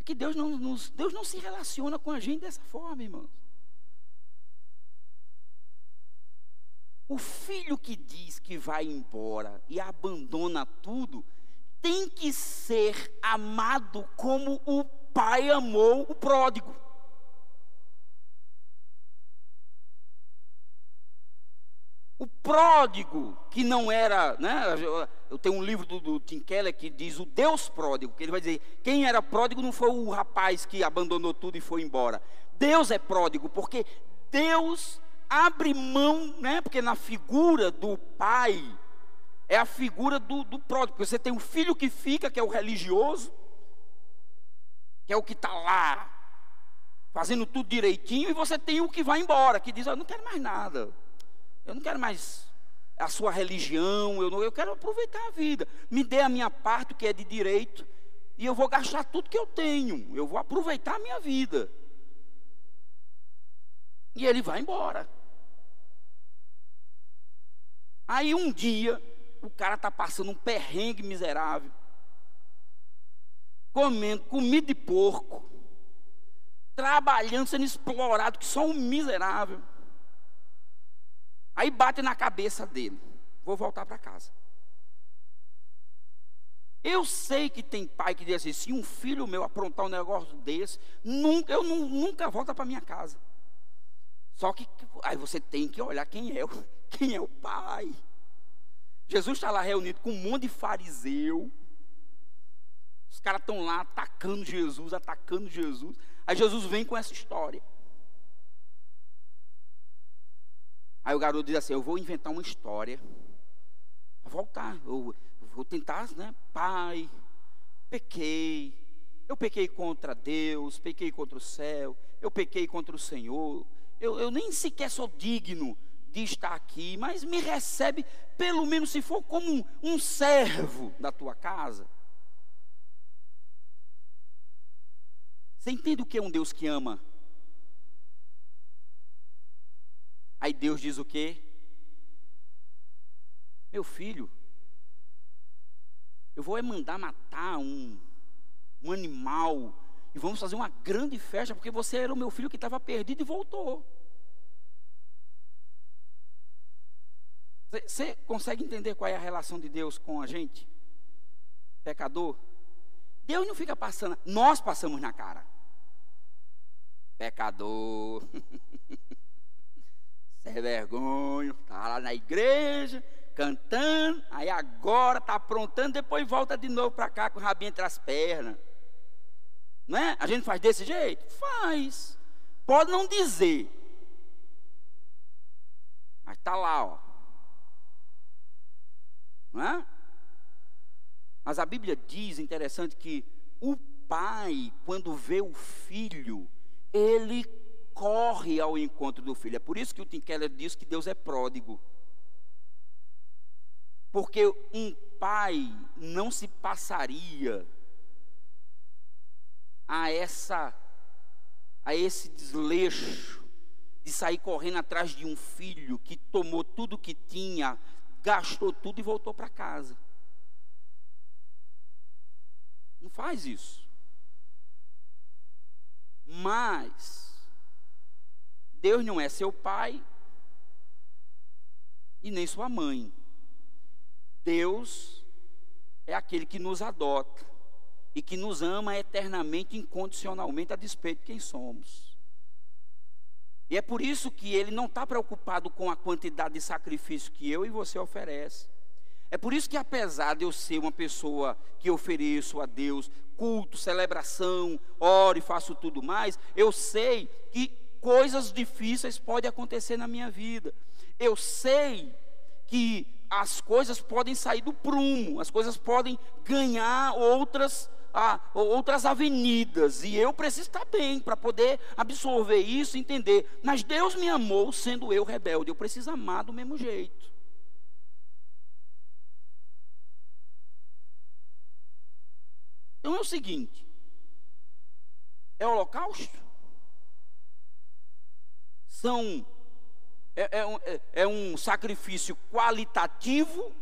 É que Deus não, nos, Deus não se relaciona com a gente dessa forma, irmãos. O filho que diz que vai embora e abandona tudo, tem que ser amado como o pai amou o pródigo. O pródigo, que não era, né? Eu tenho um livro do, do, Tim Keller que diz o Deus pródigo, que ele vai dizer: quem era pródigo não foi o rapaz que abandonou tudo e foi embora. Deus é pródigo, porque Deus abre mão, né? Porque na figura do pai é a figura do, do pródigo. Você tem um filho que fica, que é o religioso, que é o que está lá, fazendo tudo direitinho, e você tem o que vai embora, que diz: Eu não quero mais nada, eu não quero mais a sua religião, eu, não, eu quero aproveitar a vida. Me dê a minha parte, o que é de direito, e eu vou gastar tudo que eu tenho, eu vou aproveitar a minha vida. E ele vai embora. Aí um dia, o cara está passando um perrengue miserável, comendo comida de porco, trabalhando, sendo explorado, que só um miserável. Aí bate na cabeça dele: vou voltar para casa. Eu sei que tem pai que diz assim: se um filho meu aprontar um negócio desse, nunca, eu nunca volto para minha casa. Só que aí você tem que olhar quem é, quem é o pai. Jesus está lá reunido com um monte de fariseu. Os caras estão lá atacando Jesus, atacando Jesus. Aí Jesus vem com essa história. Aí o garoto diz assim: Eu vou inventar uma história. Vou voltar. Eu vou tentar, né? Pai, pequei. Eu pequei contra Deus, pequei contra o céu, eu pequei contra o Senhor. Eu, eu nem sequer sou digno de estar aqui, mas me recebe, pelo menos se for como um, um servo da tua casa. Você entende o que é um Deus que ama? Aí Deus diz o quê? Meu filho, eu vou é mandar matar um, um animal e vamos fazer uma grande festa, porque você era o meu filho que estava perdido e voltou. Você consegue entender qual é a relação de Deus com a gente? Pecador? Deus não fica passando, nós passamos na cara. Pecador. Sem vergonha, está lá na igreja, cantando, aí agora está aprontando, depois volta de novo para cá com o rabinho entre as pernas. Não é? A gente faz desse jeito? Faz. Pode não dizer. Mas está lá, ó. Não é? Mas a Bíblia diz, interessante, que o pai, quando vê o filho, ele corre ao encontro do filho. É por isso que o Tim Keller diz que Deus é pródigo. Porque um pai não se passaria a essa a esse desleixo de sair correndo atrás de um filho que tomou tudo que tinha, gastou tudo e voltou para casa. Não faz isso. Mas Deus não é seu pai e nem sua mãe. Deus é aquele que nos adota e que nos ama eternamente, incondicionalmente, a despeito de quem somos. E é por isso que ele não está preocupado com a quantidade de sacrifício que eu e você oferece. É por isso que, apesar de eu ser uma pessoa que ofereço a Deus culto, celebração, oro e faço tudo mais, eu sei que coisas difíceis podem acontecer na minha vida. Eu sei que as coisas podem sair do prumo, as coisas podem ganhar outras a, outras avenidas, e eu preciso estar bem para poder absorver isso, entender. Mas Deus me amou sendo eu rebelde, eu preciso amar do mesmo jeito. Então é o seguinte: é holocausto? São é, é, é, é um sacrifício qualitativo?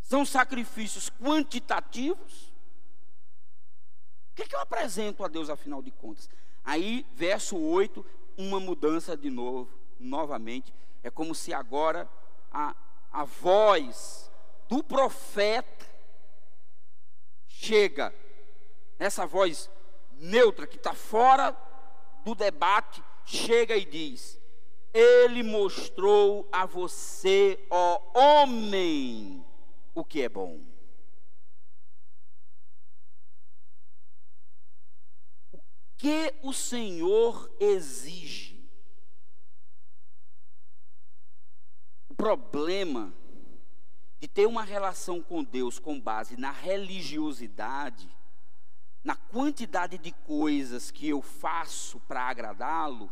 São sacrifícios quantitativos? Que, que eu apresento a Deus afinal de contas? Aí, verso 8, uma mudança de novo, novamente. É como se agora a, a voz do profeta chega, essa voz neutra que está fora do debate, chega e diz: Ele mostrou a você, ó homem, o que é bom. Que o Senhor exige. O problema de ter uma relação com Deus com base na religiosidade na quantidade de coisas que eu faço para agradá-lo,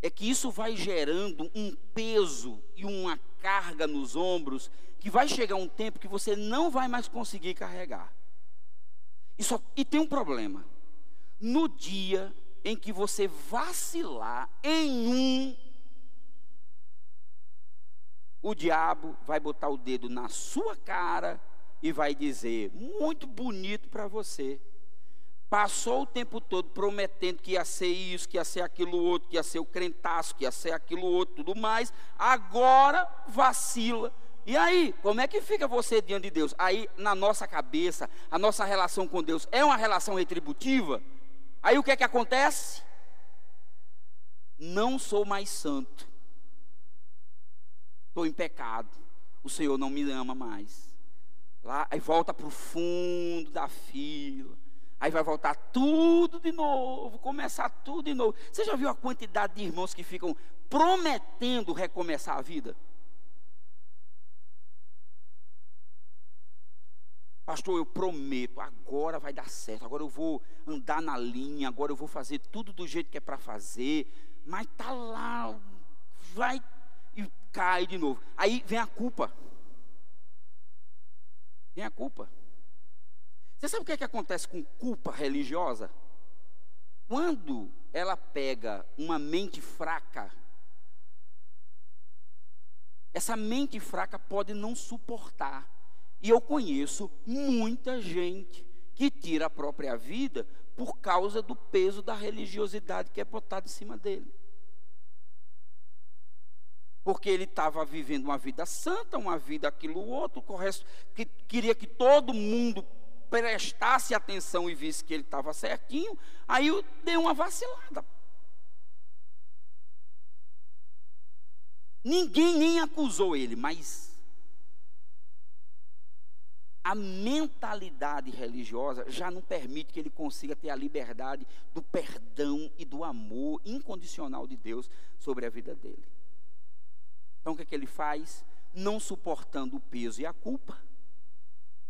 é que isso vai gerando um peso e uma carga nos ombros que vai chegar um tempo que você não vai mais conseguir carregar. E, só, e tem um problema. No dia em que você vacilar em um, o diabo vai botar o dedo na sua cara e vai dizer: muito bonito para você. Passou o tempo todo prometendo que ia ser isso, que ia ser aquilo outro, que ia ser o crentaço, que ia ser aquilo outro, tudo mais. Agora vacila. E aí, como é que fica você diante de Deus? Aí, na nossa cabeça, a nossa relação com Deus é uma relação retributiva? Aí o que é que acontece? Não sou mais santo. Estou em pecado. O Senhor não me ama mais. Lá, aí volta para o fundo da fila. Aí vai voltar tudo de novo, começar tudo de novo. Você já viu a quantidade de irmãos que ficam prometendo recomeçar a vida? Pastor, eu prometo, agora vai dar certo, agora eu vou andar na linha, agora eu vou fazer tudo do jeito que é para fazer, mas tá lá, vai e cai de novo. Aí vem a culpa. Vem a culpa. Você sabe o que, é que acontece com culpa religiosa? Quando ela pega uma mente fraca, essa mente fraca pode não suportar. E eu conheço muita gente que tira a própria vida por causa do peso da religiosidade que é botado em cima dele. Porque ele estava vivendo uma vida santa, uma vida aquilo outro, que queria que todo mundo prestasse atenção e visse que ele estava certinho, aí deu uma vacilada. Ninguém nem acusou ele, mas a mentalidade religiosa já não permite que ele consiga ter a liberdade do perdão e do amor incondicional de Deus sobre a vida dele. Então o que, é que ele faz? Não suportando o peso e a culpa,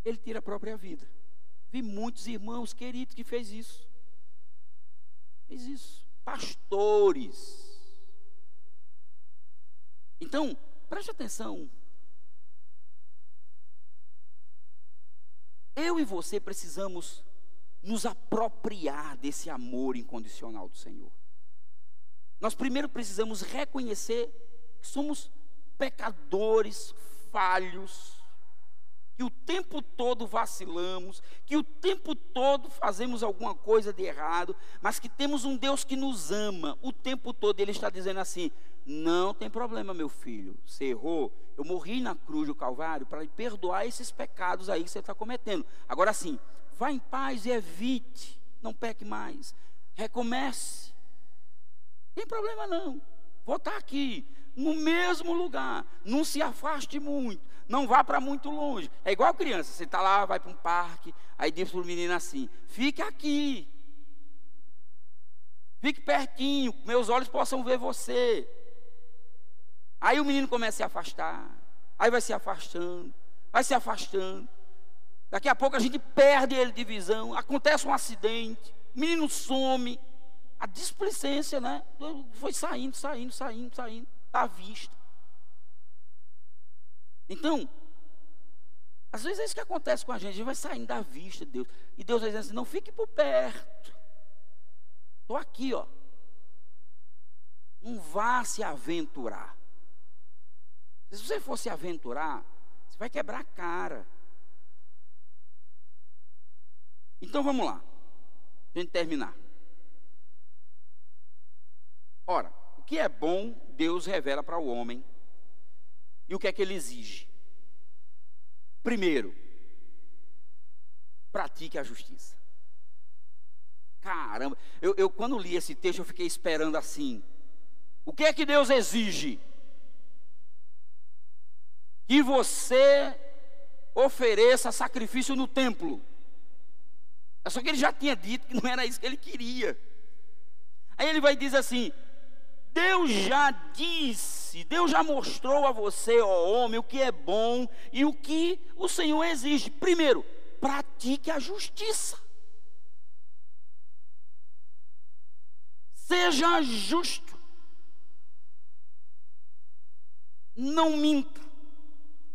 ele tira a própria vida. Vi muitos irmãos queridos que fez isso. Fez isso. Pastores. Então, preste atenção. Eu e você precisamos nos apropriar desse amor incondicional do Senhor. Nós primeiro precisamos reconhecer que somos pecadores, falhos, que o tempo todo vacilamos, que o tempo todo fazemos alguma coisa de errado, mas que temos um Deus que nos ama o tempo todo. Ele está dizendo assim: não tem problema, meu filho, você errou. Eu morri na cruz do Calvário para perdoar esses pecados aí que você está cometendo. Agora sim, vá em paz e evite, não peque mais, recomece. Tem problema não. Vou estar aqui, no mesmo lugar, não se afaste muito não vá para muito longe. É igual criança, você está lá, vai para um parque, aí diz para o menino assim: fique aqui, fique pertinho, meus olhos possam ver você. Aí o menino começa a se afastar, aí vai se afastando, vai se afastando. Daqui a pouco a gente perde ele de visão, acontece um acidente, o menino some, a displicência, né? Foi saindo, saindo, saindo, saindo, à vista. Então, às vezes é isso que acontece com a gente, a gente vai saindo da vista de Deus. E Deus vai dizendo assim: não fique por perto. Estou aqui, ó. Não vá se aventurar. Se você for se aventurar, você vai quebrar a cara. Então vamos lá. A gente terminar. Ora, que é bom, Deus revela para o homem e o que é que ele exige? Primeiro, pratique a justiça. Caramba, eu, eu quando li esse texto eu fiquei esperando assim. O que é que Deus exige? Que você ofereça sacrifício no templo. É só que ele já tinha dito que não era isso que ele queria. Aí ele vai dizer assim: Deus já disse, Deus já mostrou a você, ó homem, o que é bom e o que o Senhor exige. Primeiro, pratique a justiça. Seja justo. Não minta.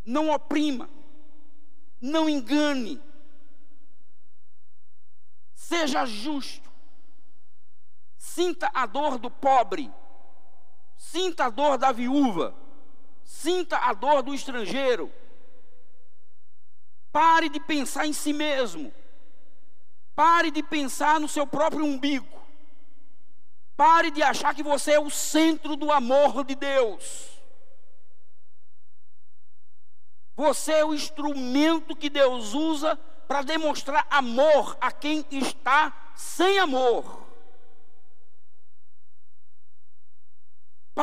Não oprima. Não engane. Seja justo. Sinta a dor do pobre. Sinta a dor da viúva. Sinta a dor do estrangeiro. Pare de pensar em si mesmo. Pare de pensar no seu próprio umbigo. Pare de achar que você é o centro do amor de Deus. Você é o instrumento que Deus usa para demonstrar amor a quem está sem amor.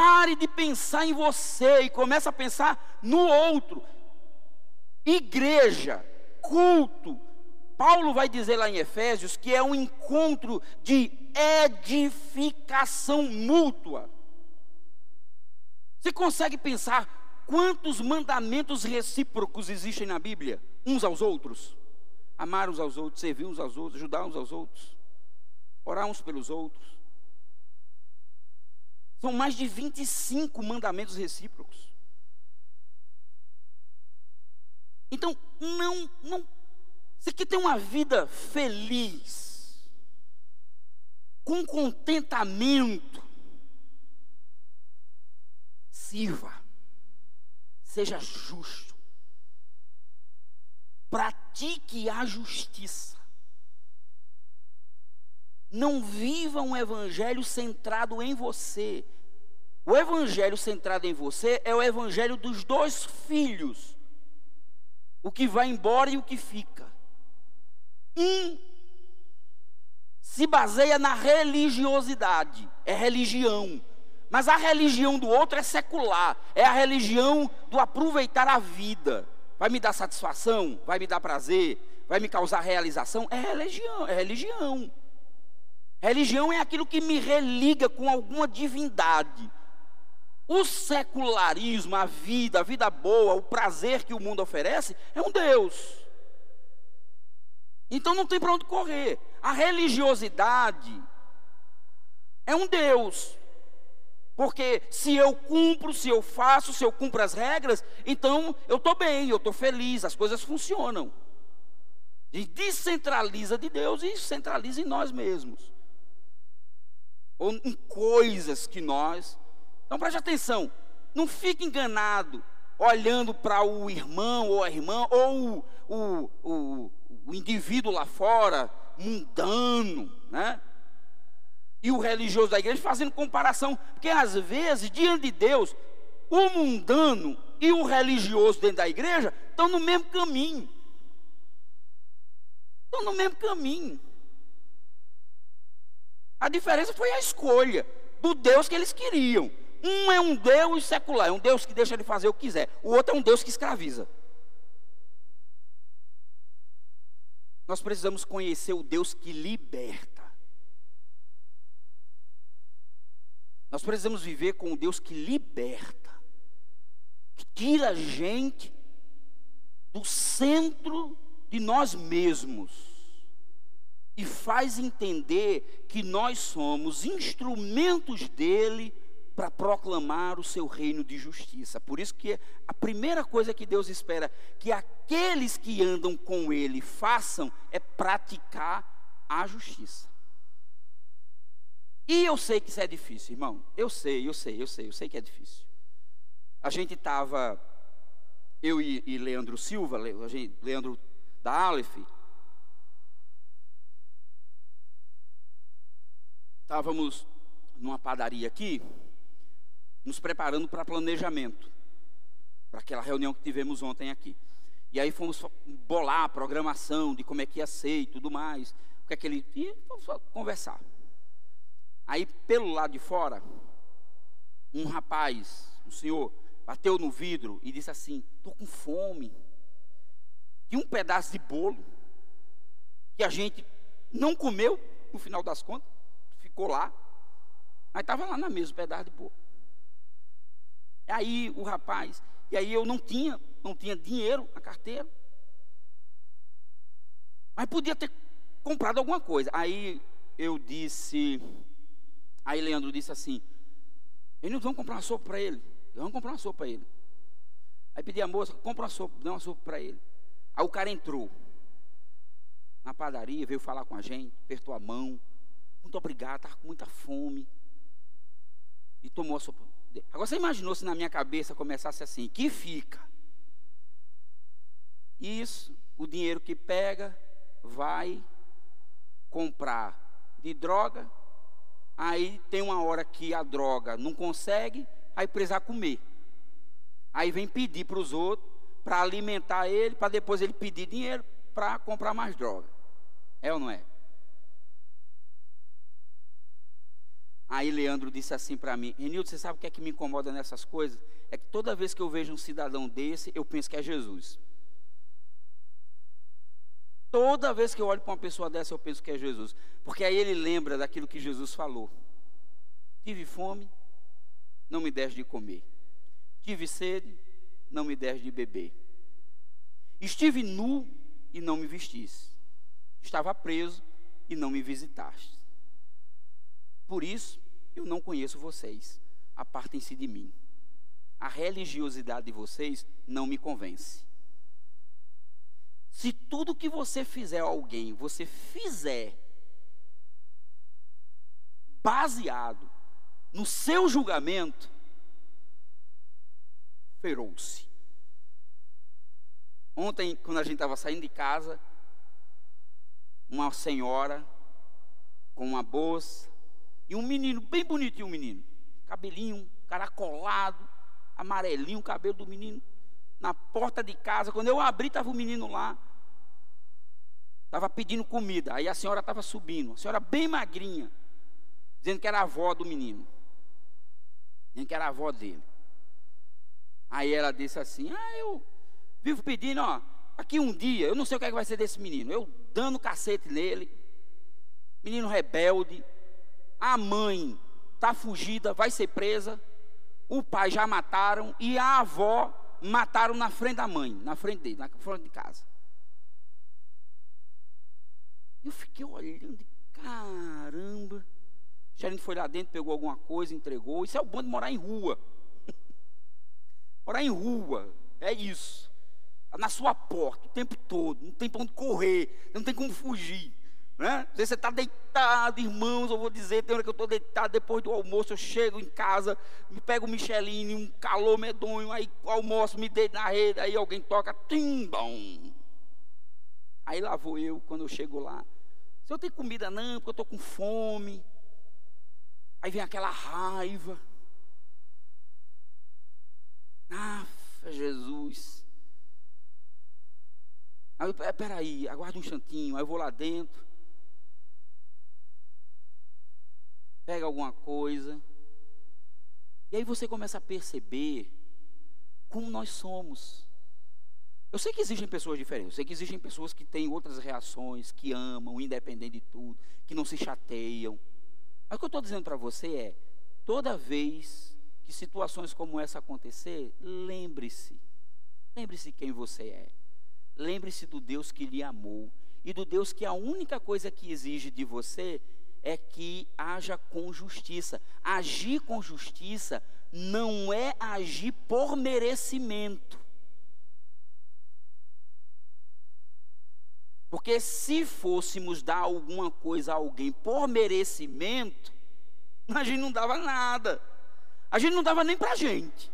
Pare de pensar em você e comece a pensar no outro. Igreja, culto. Paulo vai dizer lá em Efésios que é um encontro de edificação mútua. Você consegue pensar quantos mandamentos recíprocos existem na Bíblia, uns aos outros? Amar uns aos outros, servir uns aos outros, ajudar uns aos outros, orar uns pelos outros. São mais de 25 mandamentos recíprocos. Então, não, não. Você quer ter uma vida feliz, com contentamento. Sirva, seja justo, pratique a justiça. Não viva um evangelho centrado em você. O evangelho centrado em você é o evangelho dos dois filhos, o que vai embora e o que fica. Um se baseia na religiosidade, é religião. Mas a religião do outro é secular, é a religião do aproveitar a vida. Vai me dar satisfação, vai me dar prazer, vai me causar realização? É religião, é religião. Religião é aquilo que me religa com alguma divindade. O secularismo, a vida, a vida boa, o prazer que o mundo oferece, é um Deus. Então não tem para onde correr. A religiosidade é um Deus. Porque se eu cumpro, se eu faço, se eu cumpro as regras, então eu estou bem, eu estou feliz, as coisas funcionam. E descentraliza de Deus e centraliza em nós mesmos. Ou em coisas que nós. Então preste atenção, não fique enganado olhando para o irmão ou a irmã, ou o, o, o indivíduo lá fora, mundano, né? E o religioso da igreja fazendo comparação, porque às vezes, diante de Deus, o mundano e o religioso dentro da igreja estão no mesmo caminho. Estão no mesmo caminho. A diferença foi a escolha do Deus que eles queriam. Um é um Deus secular, é um Deus que deixa ele fazer o que quiser. O outro é um Deus que escraviza. Nós precisamos conhecer o Deus que liberta. Nós precisamos viver com o Deus que liberta, que tira a gente do centro de nós mesmos e faz entender que nós somos instrumentos dele para proclamar o seu reino de justiça. Por isso que a primeira coisa que Deus espera que aqueles que andam com ele façam é praticar a justiça. E eu sei que isso é difícil, irmão. Eu sei, eu sei, eu sei, eu sei que é difícil. A gente estava, eu e, e, Leandro Silva, Leandro da Aleph, estávamos numa padaria aqui, nos preparando para planejamento, para aquela reunião que tivemos ontem aqui. E aí fomos bolar a programação de como é que ia ser e tudo mais, o que é que ele ia, vamos conversar. Aí pelo lado de fora, um rapaz, um senhor, bateu no vidro e disse assim: "Tô com fome". E um pedaço de bolo que a gente não comeu no final das contas, ficou lá. Mas estava lá na mesa o pedaço de bolo. Aí o rapaz, e aí eu não tinha, não tinha dinheiro na carteira. Mas podia ter comprado alguma coisa. Aí eu disse, aí Leandro disse assim: Eles vão comprar uma sopa para ele. Vamos comprar uma sopa para ele. Aí pedi a moça, compra uma sopa, dá uma sopa para ele. Aí o cara entrou na padaria, veio falar com a gente, apertou a mão. Muito obrigado, estava com muita fome. E tomou a sopa. Agora você imaginou se na minha cabeça começasse assim, que fica? Isso, o dinheiro que pega, vai comprar de droga. Aí tem uma hora que a droga não consegue, aí precisa comer. Aí vem pedir para os outros para alimentar ele, para depois ele pedir dinheiro para comprar mais droga. É ou não é? Aí Leandro disse assim para mim: Renildo, você sabe o que é que me incomoda nessas coisas? É que toda vez que eu vejo um cidadão desse, eu penso que é Jesus. Toda vez que eu olho para uma pessoa dessa, eu penso que é Jesus. Porque aí ele lembra daquilo que Jesus falou. Tive fome, não me deste de comer. Tive sede, não me deste de beber. Estive nu e não me vestiste. Estava preso e não me visitaste. Por isso, eu não conheço vocês. Apartem-se de mim. A religiosidade de vocês não me convence. Se tudo que você fizer a alguém, você fizer baseado no seu julgamento, ferou-se. Ontem, quando a gente estava saindo de casa, uma senhora com uma bolsa e um menino, bem bonitinho o menino, cabelinho caracolado, amarelinho o cabelo do menino, na porta de casa. Quando eu abri, estava o menino lá, estava pedindo comida. Aí a senhora estava subindo, a senhora bem magrinha, dizendo que era a avó do menino, dizendo que era a avó dele. Aí ela disse assim: Ah, eu vivo pedindo, ó, aqui um dia, eu não sei o que, é que vai ser desse menino. Eu dando cacete nele, menino rebelde. A mãe está fugida, vai ser presa. O pai já mataram e a avó mataram na frente da mãe, na frente dele, na frente de casa. Eu fiquei olhando, caramba. O gerente foi lá dentro, pegou alguma coisa, entregou. Isso é o bom de morar em rua. Morar em rua, é isso. Tá na sua porta o tempo todo, não tem para onde correr, não tem como fugir. Né? Às vezes você está deitado, irmãos, eu vou dizer, tem hora que eu estou deitado, depois do almoço eu chego em casa, me pego o Micheline, um calor medonho, aí almoço, me deito na rede, aí alguém toca, timbom. Aí lá vou eu, quando eu chego lá, se eu tenho comida não, porque eu estou com fome. Aí vem aquela raiva. Ah, Jesus. Aí é, peraí, aguarda um instantinho, aí eu vou lá dentro. Pega alguma coisa. E aí você começa a perceber como nós somos. Eu sei que existem pessoas diferentes, eu sei que existem pessoas que têm outras reações, que amam, independente de tudo, que não se chateiam. Mas o que eu estou dizendo para você é: toda vez que situações como essa acontecer, lembre-se. Lembre-se quem você é. Lembre-se do Deus que lhe amou e do Deus que a única coisa que exige de você é que haja com justiça. Agir com justiça não é agir por merecimento. Porque se fôssemos dar alguma coisa a alguém por merecimento, a gente não dava nada a gente não dava nem para a gente.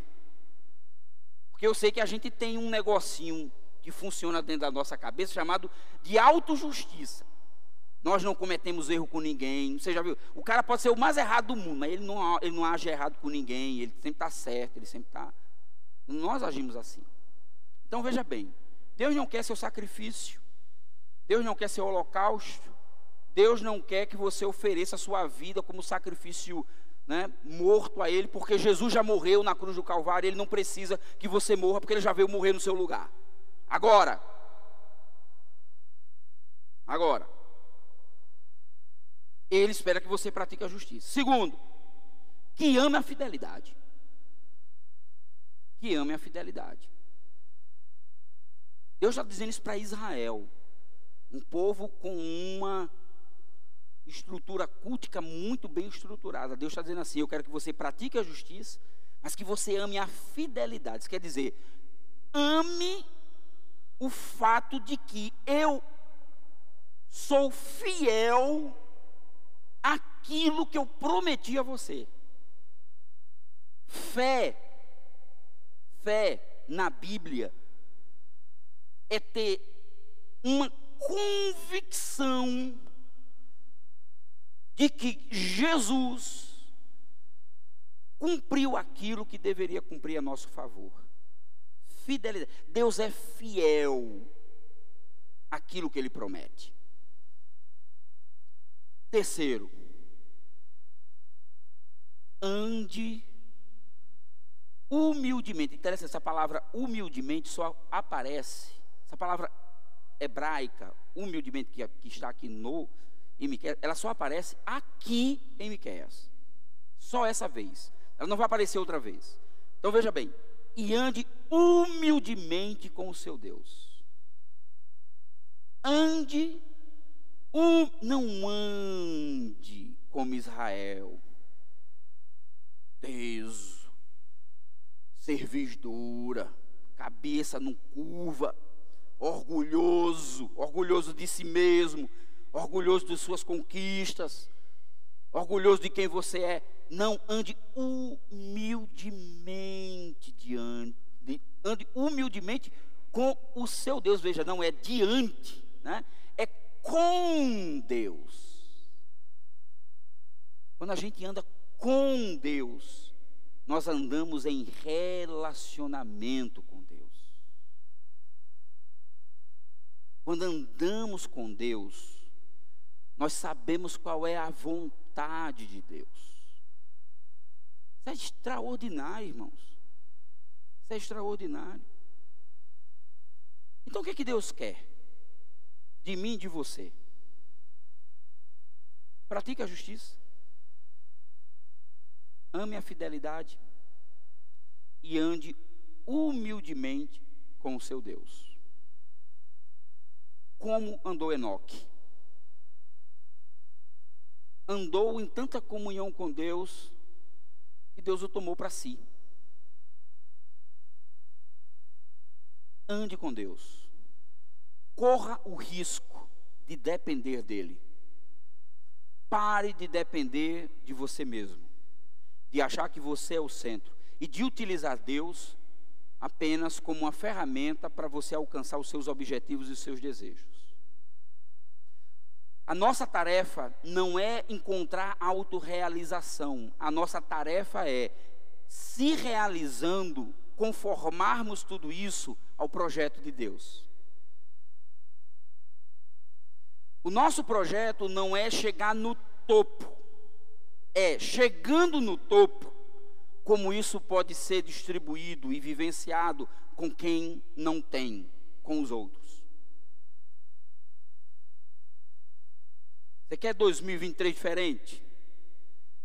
Porque eu sei que a gente tem um negocinho que funciona dentro da nossa cabeça chamado de autojustiça. Nós não cometemos erro com ninguém. Você já viu? O cara pode ser o mais errado do mundo, mas ele não, ele não age errado com ninguém. Ele sempre está certo, ele sempre está. Nós agimos assim. Então veja bem: Deus não quer seu sacrifício. Deus não quer seu holocausto. Deus não quer que você ofereça a sua vida como sacrifício né, morto a Ele, porque Jesus já morreu na cruz do Calvário, Ele não precisa que você morra, porque Ele já veio morrer no seu lugar. Agora, agora, Ele espera que você pratique a justiça. Segundo, que ame a fidelidade. Que ame a fidelidade. Deus está dizendo isso para Israel. Um povo com uma estrutura cultica muito bem estruturada. Deus está dizendo assim: eu quero que você pratique a justiça, mas que você ame a fidelidade. Isso quer dizer, ame o fato de que eu sou fiel àquilo que eu prometi a você. Fé, fé na Bíblia é ter uma convicção de que Jesus cumpriu aquilo que deveria cumprir a nosso favor. Fidelidade. Deus é fiel àquilo que ele promete. Terceiro, ande humildemente. Interessante, essa palavra humildemente só aparece, essa palavra hebraica, humildemente, que, que está aqui no em Miqueias, ela só aparece aqui em Miqueias. Só essa vez. Ela não vai aparecer outra vez. Então veja bem, e ande humildemente com o seu Deus. Ande, um, não ande como Israel, teso, cerviz dura, cabeça não curva, orgulhoso, orgulhoso de si mesmo, orgulhoso de suas conquistas, orgulhoso de quem você é. Não, ande humildemente diante, ande humildemente com o seu Deus. Veja, não é diante, né? é com Deus. Quando a gente anda com Deus, nós andamos em relacionamento com Deus. Quando andamos com Deus, nós sabemos qual é a vontade de Deus. Isso é extraordinário, irmãos. Isso é extraordinário. Então o que, é que Deus quer? De mim e de você. Pratique a justiça. Ame a fidelidade. E ande humildemente com o seu Deus. Como andou Enoque? andou em tanta comunhão com Deus que Deus o tomou para si. Ande com Deus. Corra o risco de depender dele. Pare de depender de você mesmo, de achar que você é o centro e de utilizar Deus apenas como uma ferramenta para você alcançar os seus objetivos e os seus desejos. A nossa tarefa não é encontrar autorrealização. A nossa tarefa é, se realizando, conformarmos tudo isso ao projeto de Deus. O nosso projeto não é chegar no topo, é chegando no topo, como isso pode ser distribuído e vivenciado com quem não tem, com os outros. Você quer 2023 diferente?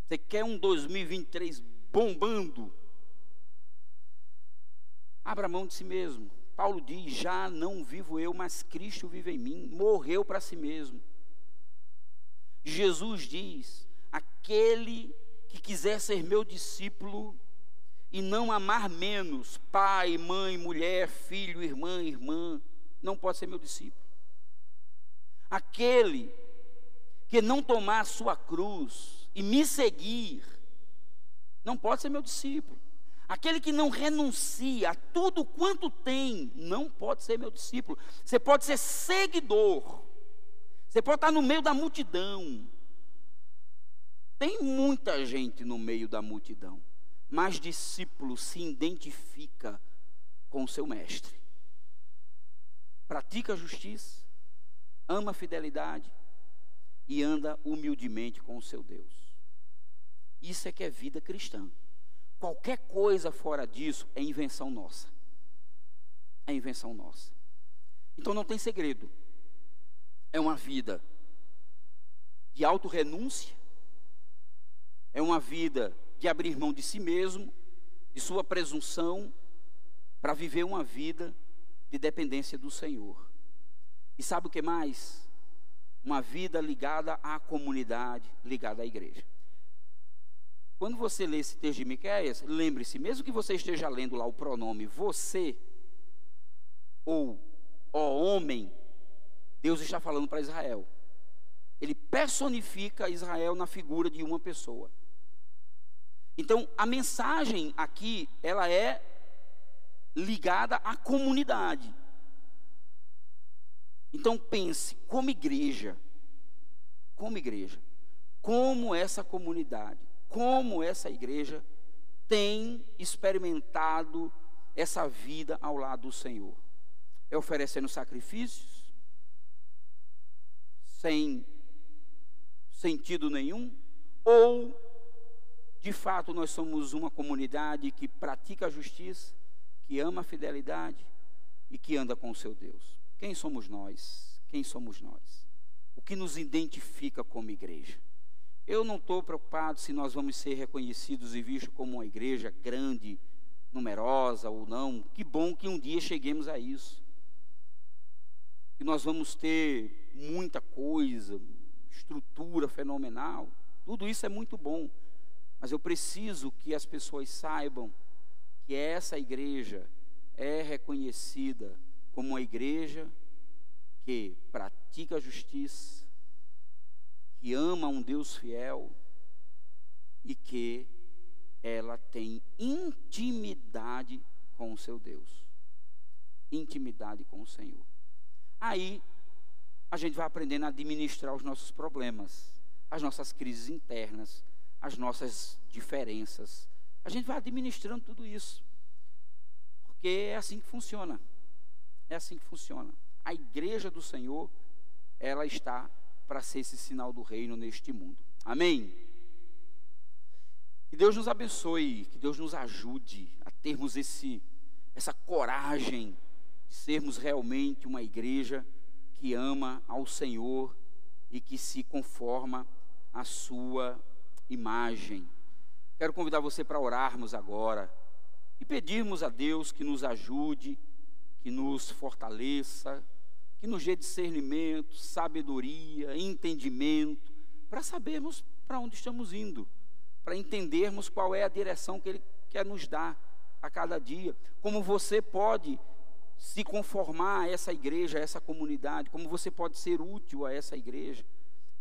Você quer um 2023 bombando? Abra mão de si mesmo. Paulo diz: Já não vivo eu, mas Cristo vive em mim. Morreu para si mesmo. Jesus diz: Aquele que quiser ser meu discípulo e não amar menos pai, mãe, mulher, filho, irmã, irmã, não pode ser meu discípulo. Aquele que não tomar a sua cruz e me seguir, não pode ser meu discípulo. Aquele que não renuncia a tudo quanto tem, não pode ser meu discípulo. Você pode ser seguidor, você pode estar no meio da multidão. Tem muita gente no meio da multidão, mas discípulo se identifica com o seu mestre. Pratica a justiça, ama a fidelidade, e anda humildemente com o seu Deus. Isso é que é vida cristã. Qualquer coisa fora disso é invenção nossa. É invenção nossa. Então não tem segredo. É uma vida de autorrenúncia, é uma vida de abrir mão de si mesmo, de sua presunção, para viver uma vida de dependência do Senhor. E sabe o que mais? Uma vida ligada à comunidade, ligada à igreja. Quando você lê esse texto de Miqueias, lembre-se, mesmo que você esteja lendo lá o pronome você ou ó homem, Deus está falando para Israel. Ele personifica Israel na figura de uma pessoa. Então, a mensagem aqui, ela é ligada à comunidade. Então pense, como igreja, como igreja, como essa comunidade, como essa igreja tem experimentado essa vida ao lado do Senhor. É oferecendo sacrifícios sem sentido nenhum ou de fato nós somos uma comunidade que pratica a justiça, que ama a fidelidade e que anda com o seu Deus. Quem somos nós? Quem somos nós? O que nos identifica como igreja? Eu não estou preocupado se nós vamos ser reconhecidos e vistos como uma igreja grande, numerosa ou não. Que bom que um dia cheguemos a isso. Que nós vamos ter muita coisa, estrutura fenomenal. Tudo isso é muito bom. Mas eu preciso que as pessoas saibam que essa igreja é reconhecida como uma igreja que pratica a justiça, que ama um Deus fiel e que ela tem intimidade com o seu Deus. Intimidade com o Senhor. Aí a gente vai aprendendo a administrar os nossos problemas, as nossas crises internas, as nossas diferenças, a gente vai administrando tudo isso. Porque é assim que funciona. É assim que funciona. A igreja do Senhor, ela está para ser esse sinal do reino neste mundo. Amém? Que Deus nos abençoe, que Deus nos ajude a termos esse, essa coragem de sermos realmente uma igreja que ama ao Senhor e que se conforma à sua imagem. Quero convidar você para orarmos agora e pedirmos a Deus que nos ajude, que nos fortaleça, que nos dê discernimento, sabedoria, entendimento, para sabermos para onde estamos indo, para entendermos qual é a direção que Ele quer nos dar a cada dia. Como você pode se conformar a essa igreja, a essa comunidade, como você pode ser útil a essa igreja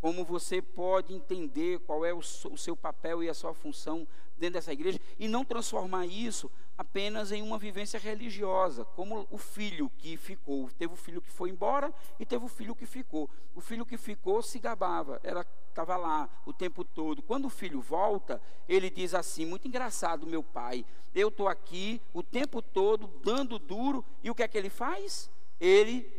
como você pode entender qual é o, seu papel e a sua função dentro dessa igreja e não transformar isso apenas em uma vivência religiosa, como o filho que ficou. Teve o filho que foi embora e teve o filho que ficou. O filho que ficou se gabava, era estava lá o tempo todo. Quando o filho volta, ele diz assim: muito engraçado, meu pai. Eu estou aqui o tempo todo dando duro e o que é que ele faz? Ele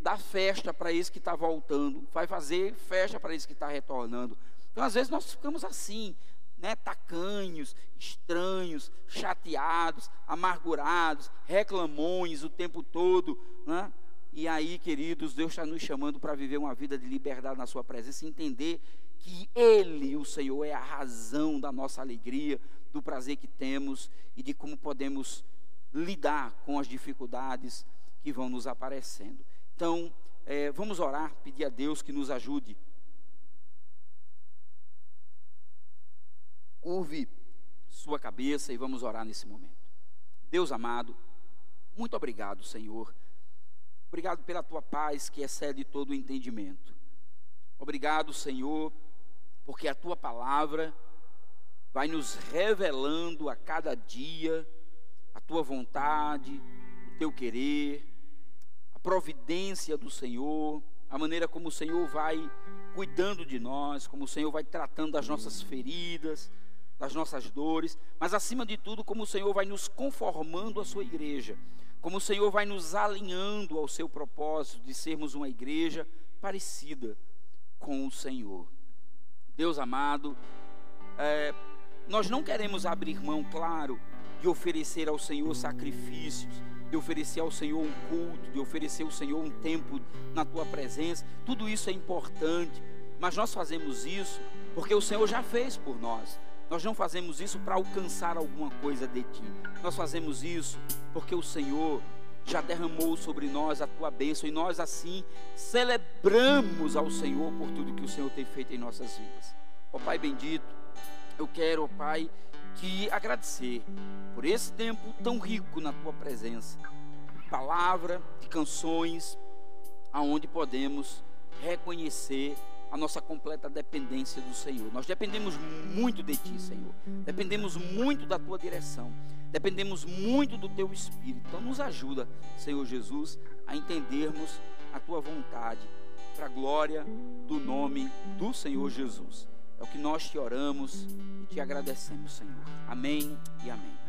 dá festa para esse que está voltando, vai fazer festa para esse que está retornando. Então, às vezes, nós ficamos assim, né, tacanhos, estranhos, chateados, amargurados, reclamões o tempo todo. Né? E aí, queridos, Deus está nos chamando para viver uma vida de liberdade na Sua presença, entender que Ele, o Senhor, é a razão da nossa alegria, do prazer que temos e de como podemos lidar com as dificuldades que vão nos aparecendo. Então, é, vamos orar, pedir a Deus que nos ajude. Curve sua cabeça e vamos orar nesse momento. Deus amado, muito obrigado, Senhor. Obrigado pela tua paz que excede todo o entendimento. Obrigado, Senhor, porque a tua palavra vai nos revelando a cada dia a tua vontade, o teu querer, a providência do Senhor, a maneira como o Senhor vai cuidando de nós, como o Senhor vai tratando das nossas feridas, das nossas dores, mas acima de tudo, como o Senhor vai nos conformando à sua igreja, como o Senhor vai nos alinhando ao seu propósito de sermos uma igreja parecida com o Senhor. Deus amado, é, nós não queremos abrir mão, claro, de oferecer ao Senhor sacrifícios, de oferecer ao Senhor um culto, de oferecer ao Senhor um tempo na tua presença. Tudo isso é importante, mas nós fazemos isso porque o Senhor já fez por nós. Nós não fazemos isso para alcançar alguma coisa de ti. Nós fazemos isso porque o Senhor já derramou sobre nós a tua bênção e nós assim celebramos ao Senhor por tudo que o Senhor tem feito em nossas vidas. Ó Pai bendito, eu quero, ó Pai, te agradecer por esse tempo tão rico na tua presença. Palavra, de canções, aonde podemos reconhecer a nossa completa dependência do Senhor. Nós dependemos muito de Ti, Senhor. Dependemos muito da Tua direção. Dependemos muito do Teu Espírito. Então, nos ajuda, Senhor Jesus, a entendermos a Tua vontade, para a glória do nome do Senhor Jesus. É o que nós te oramos e te agradecemos, Senhor. Amém e amém.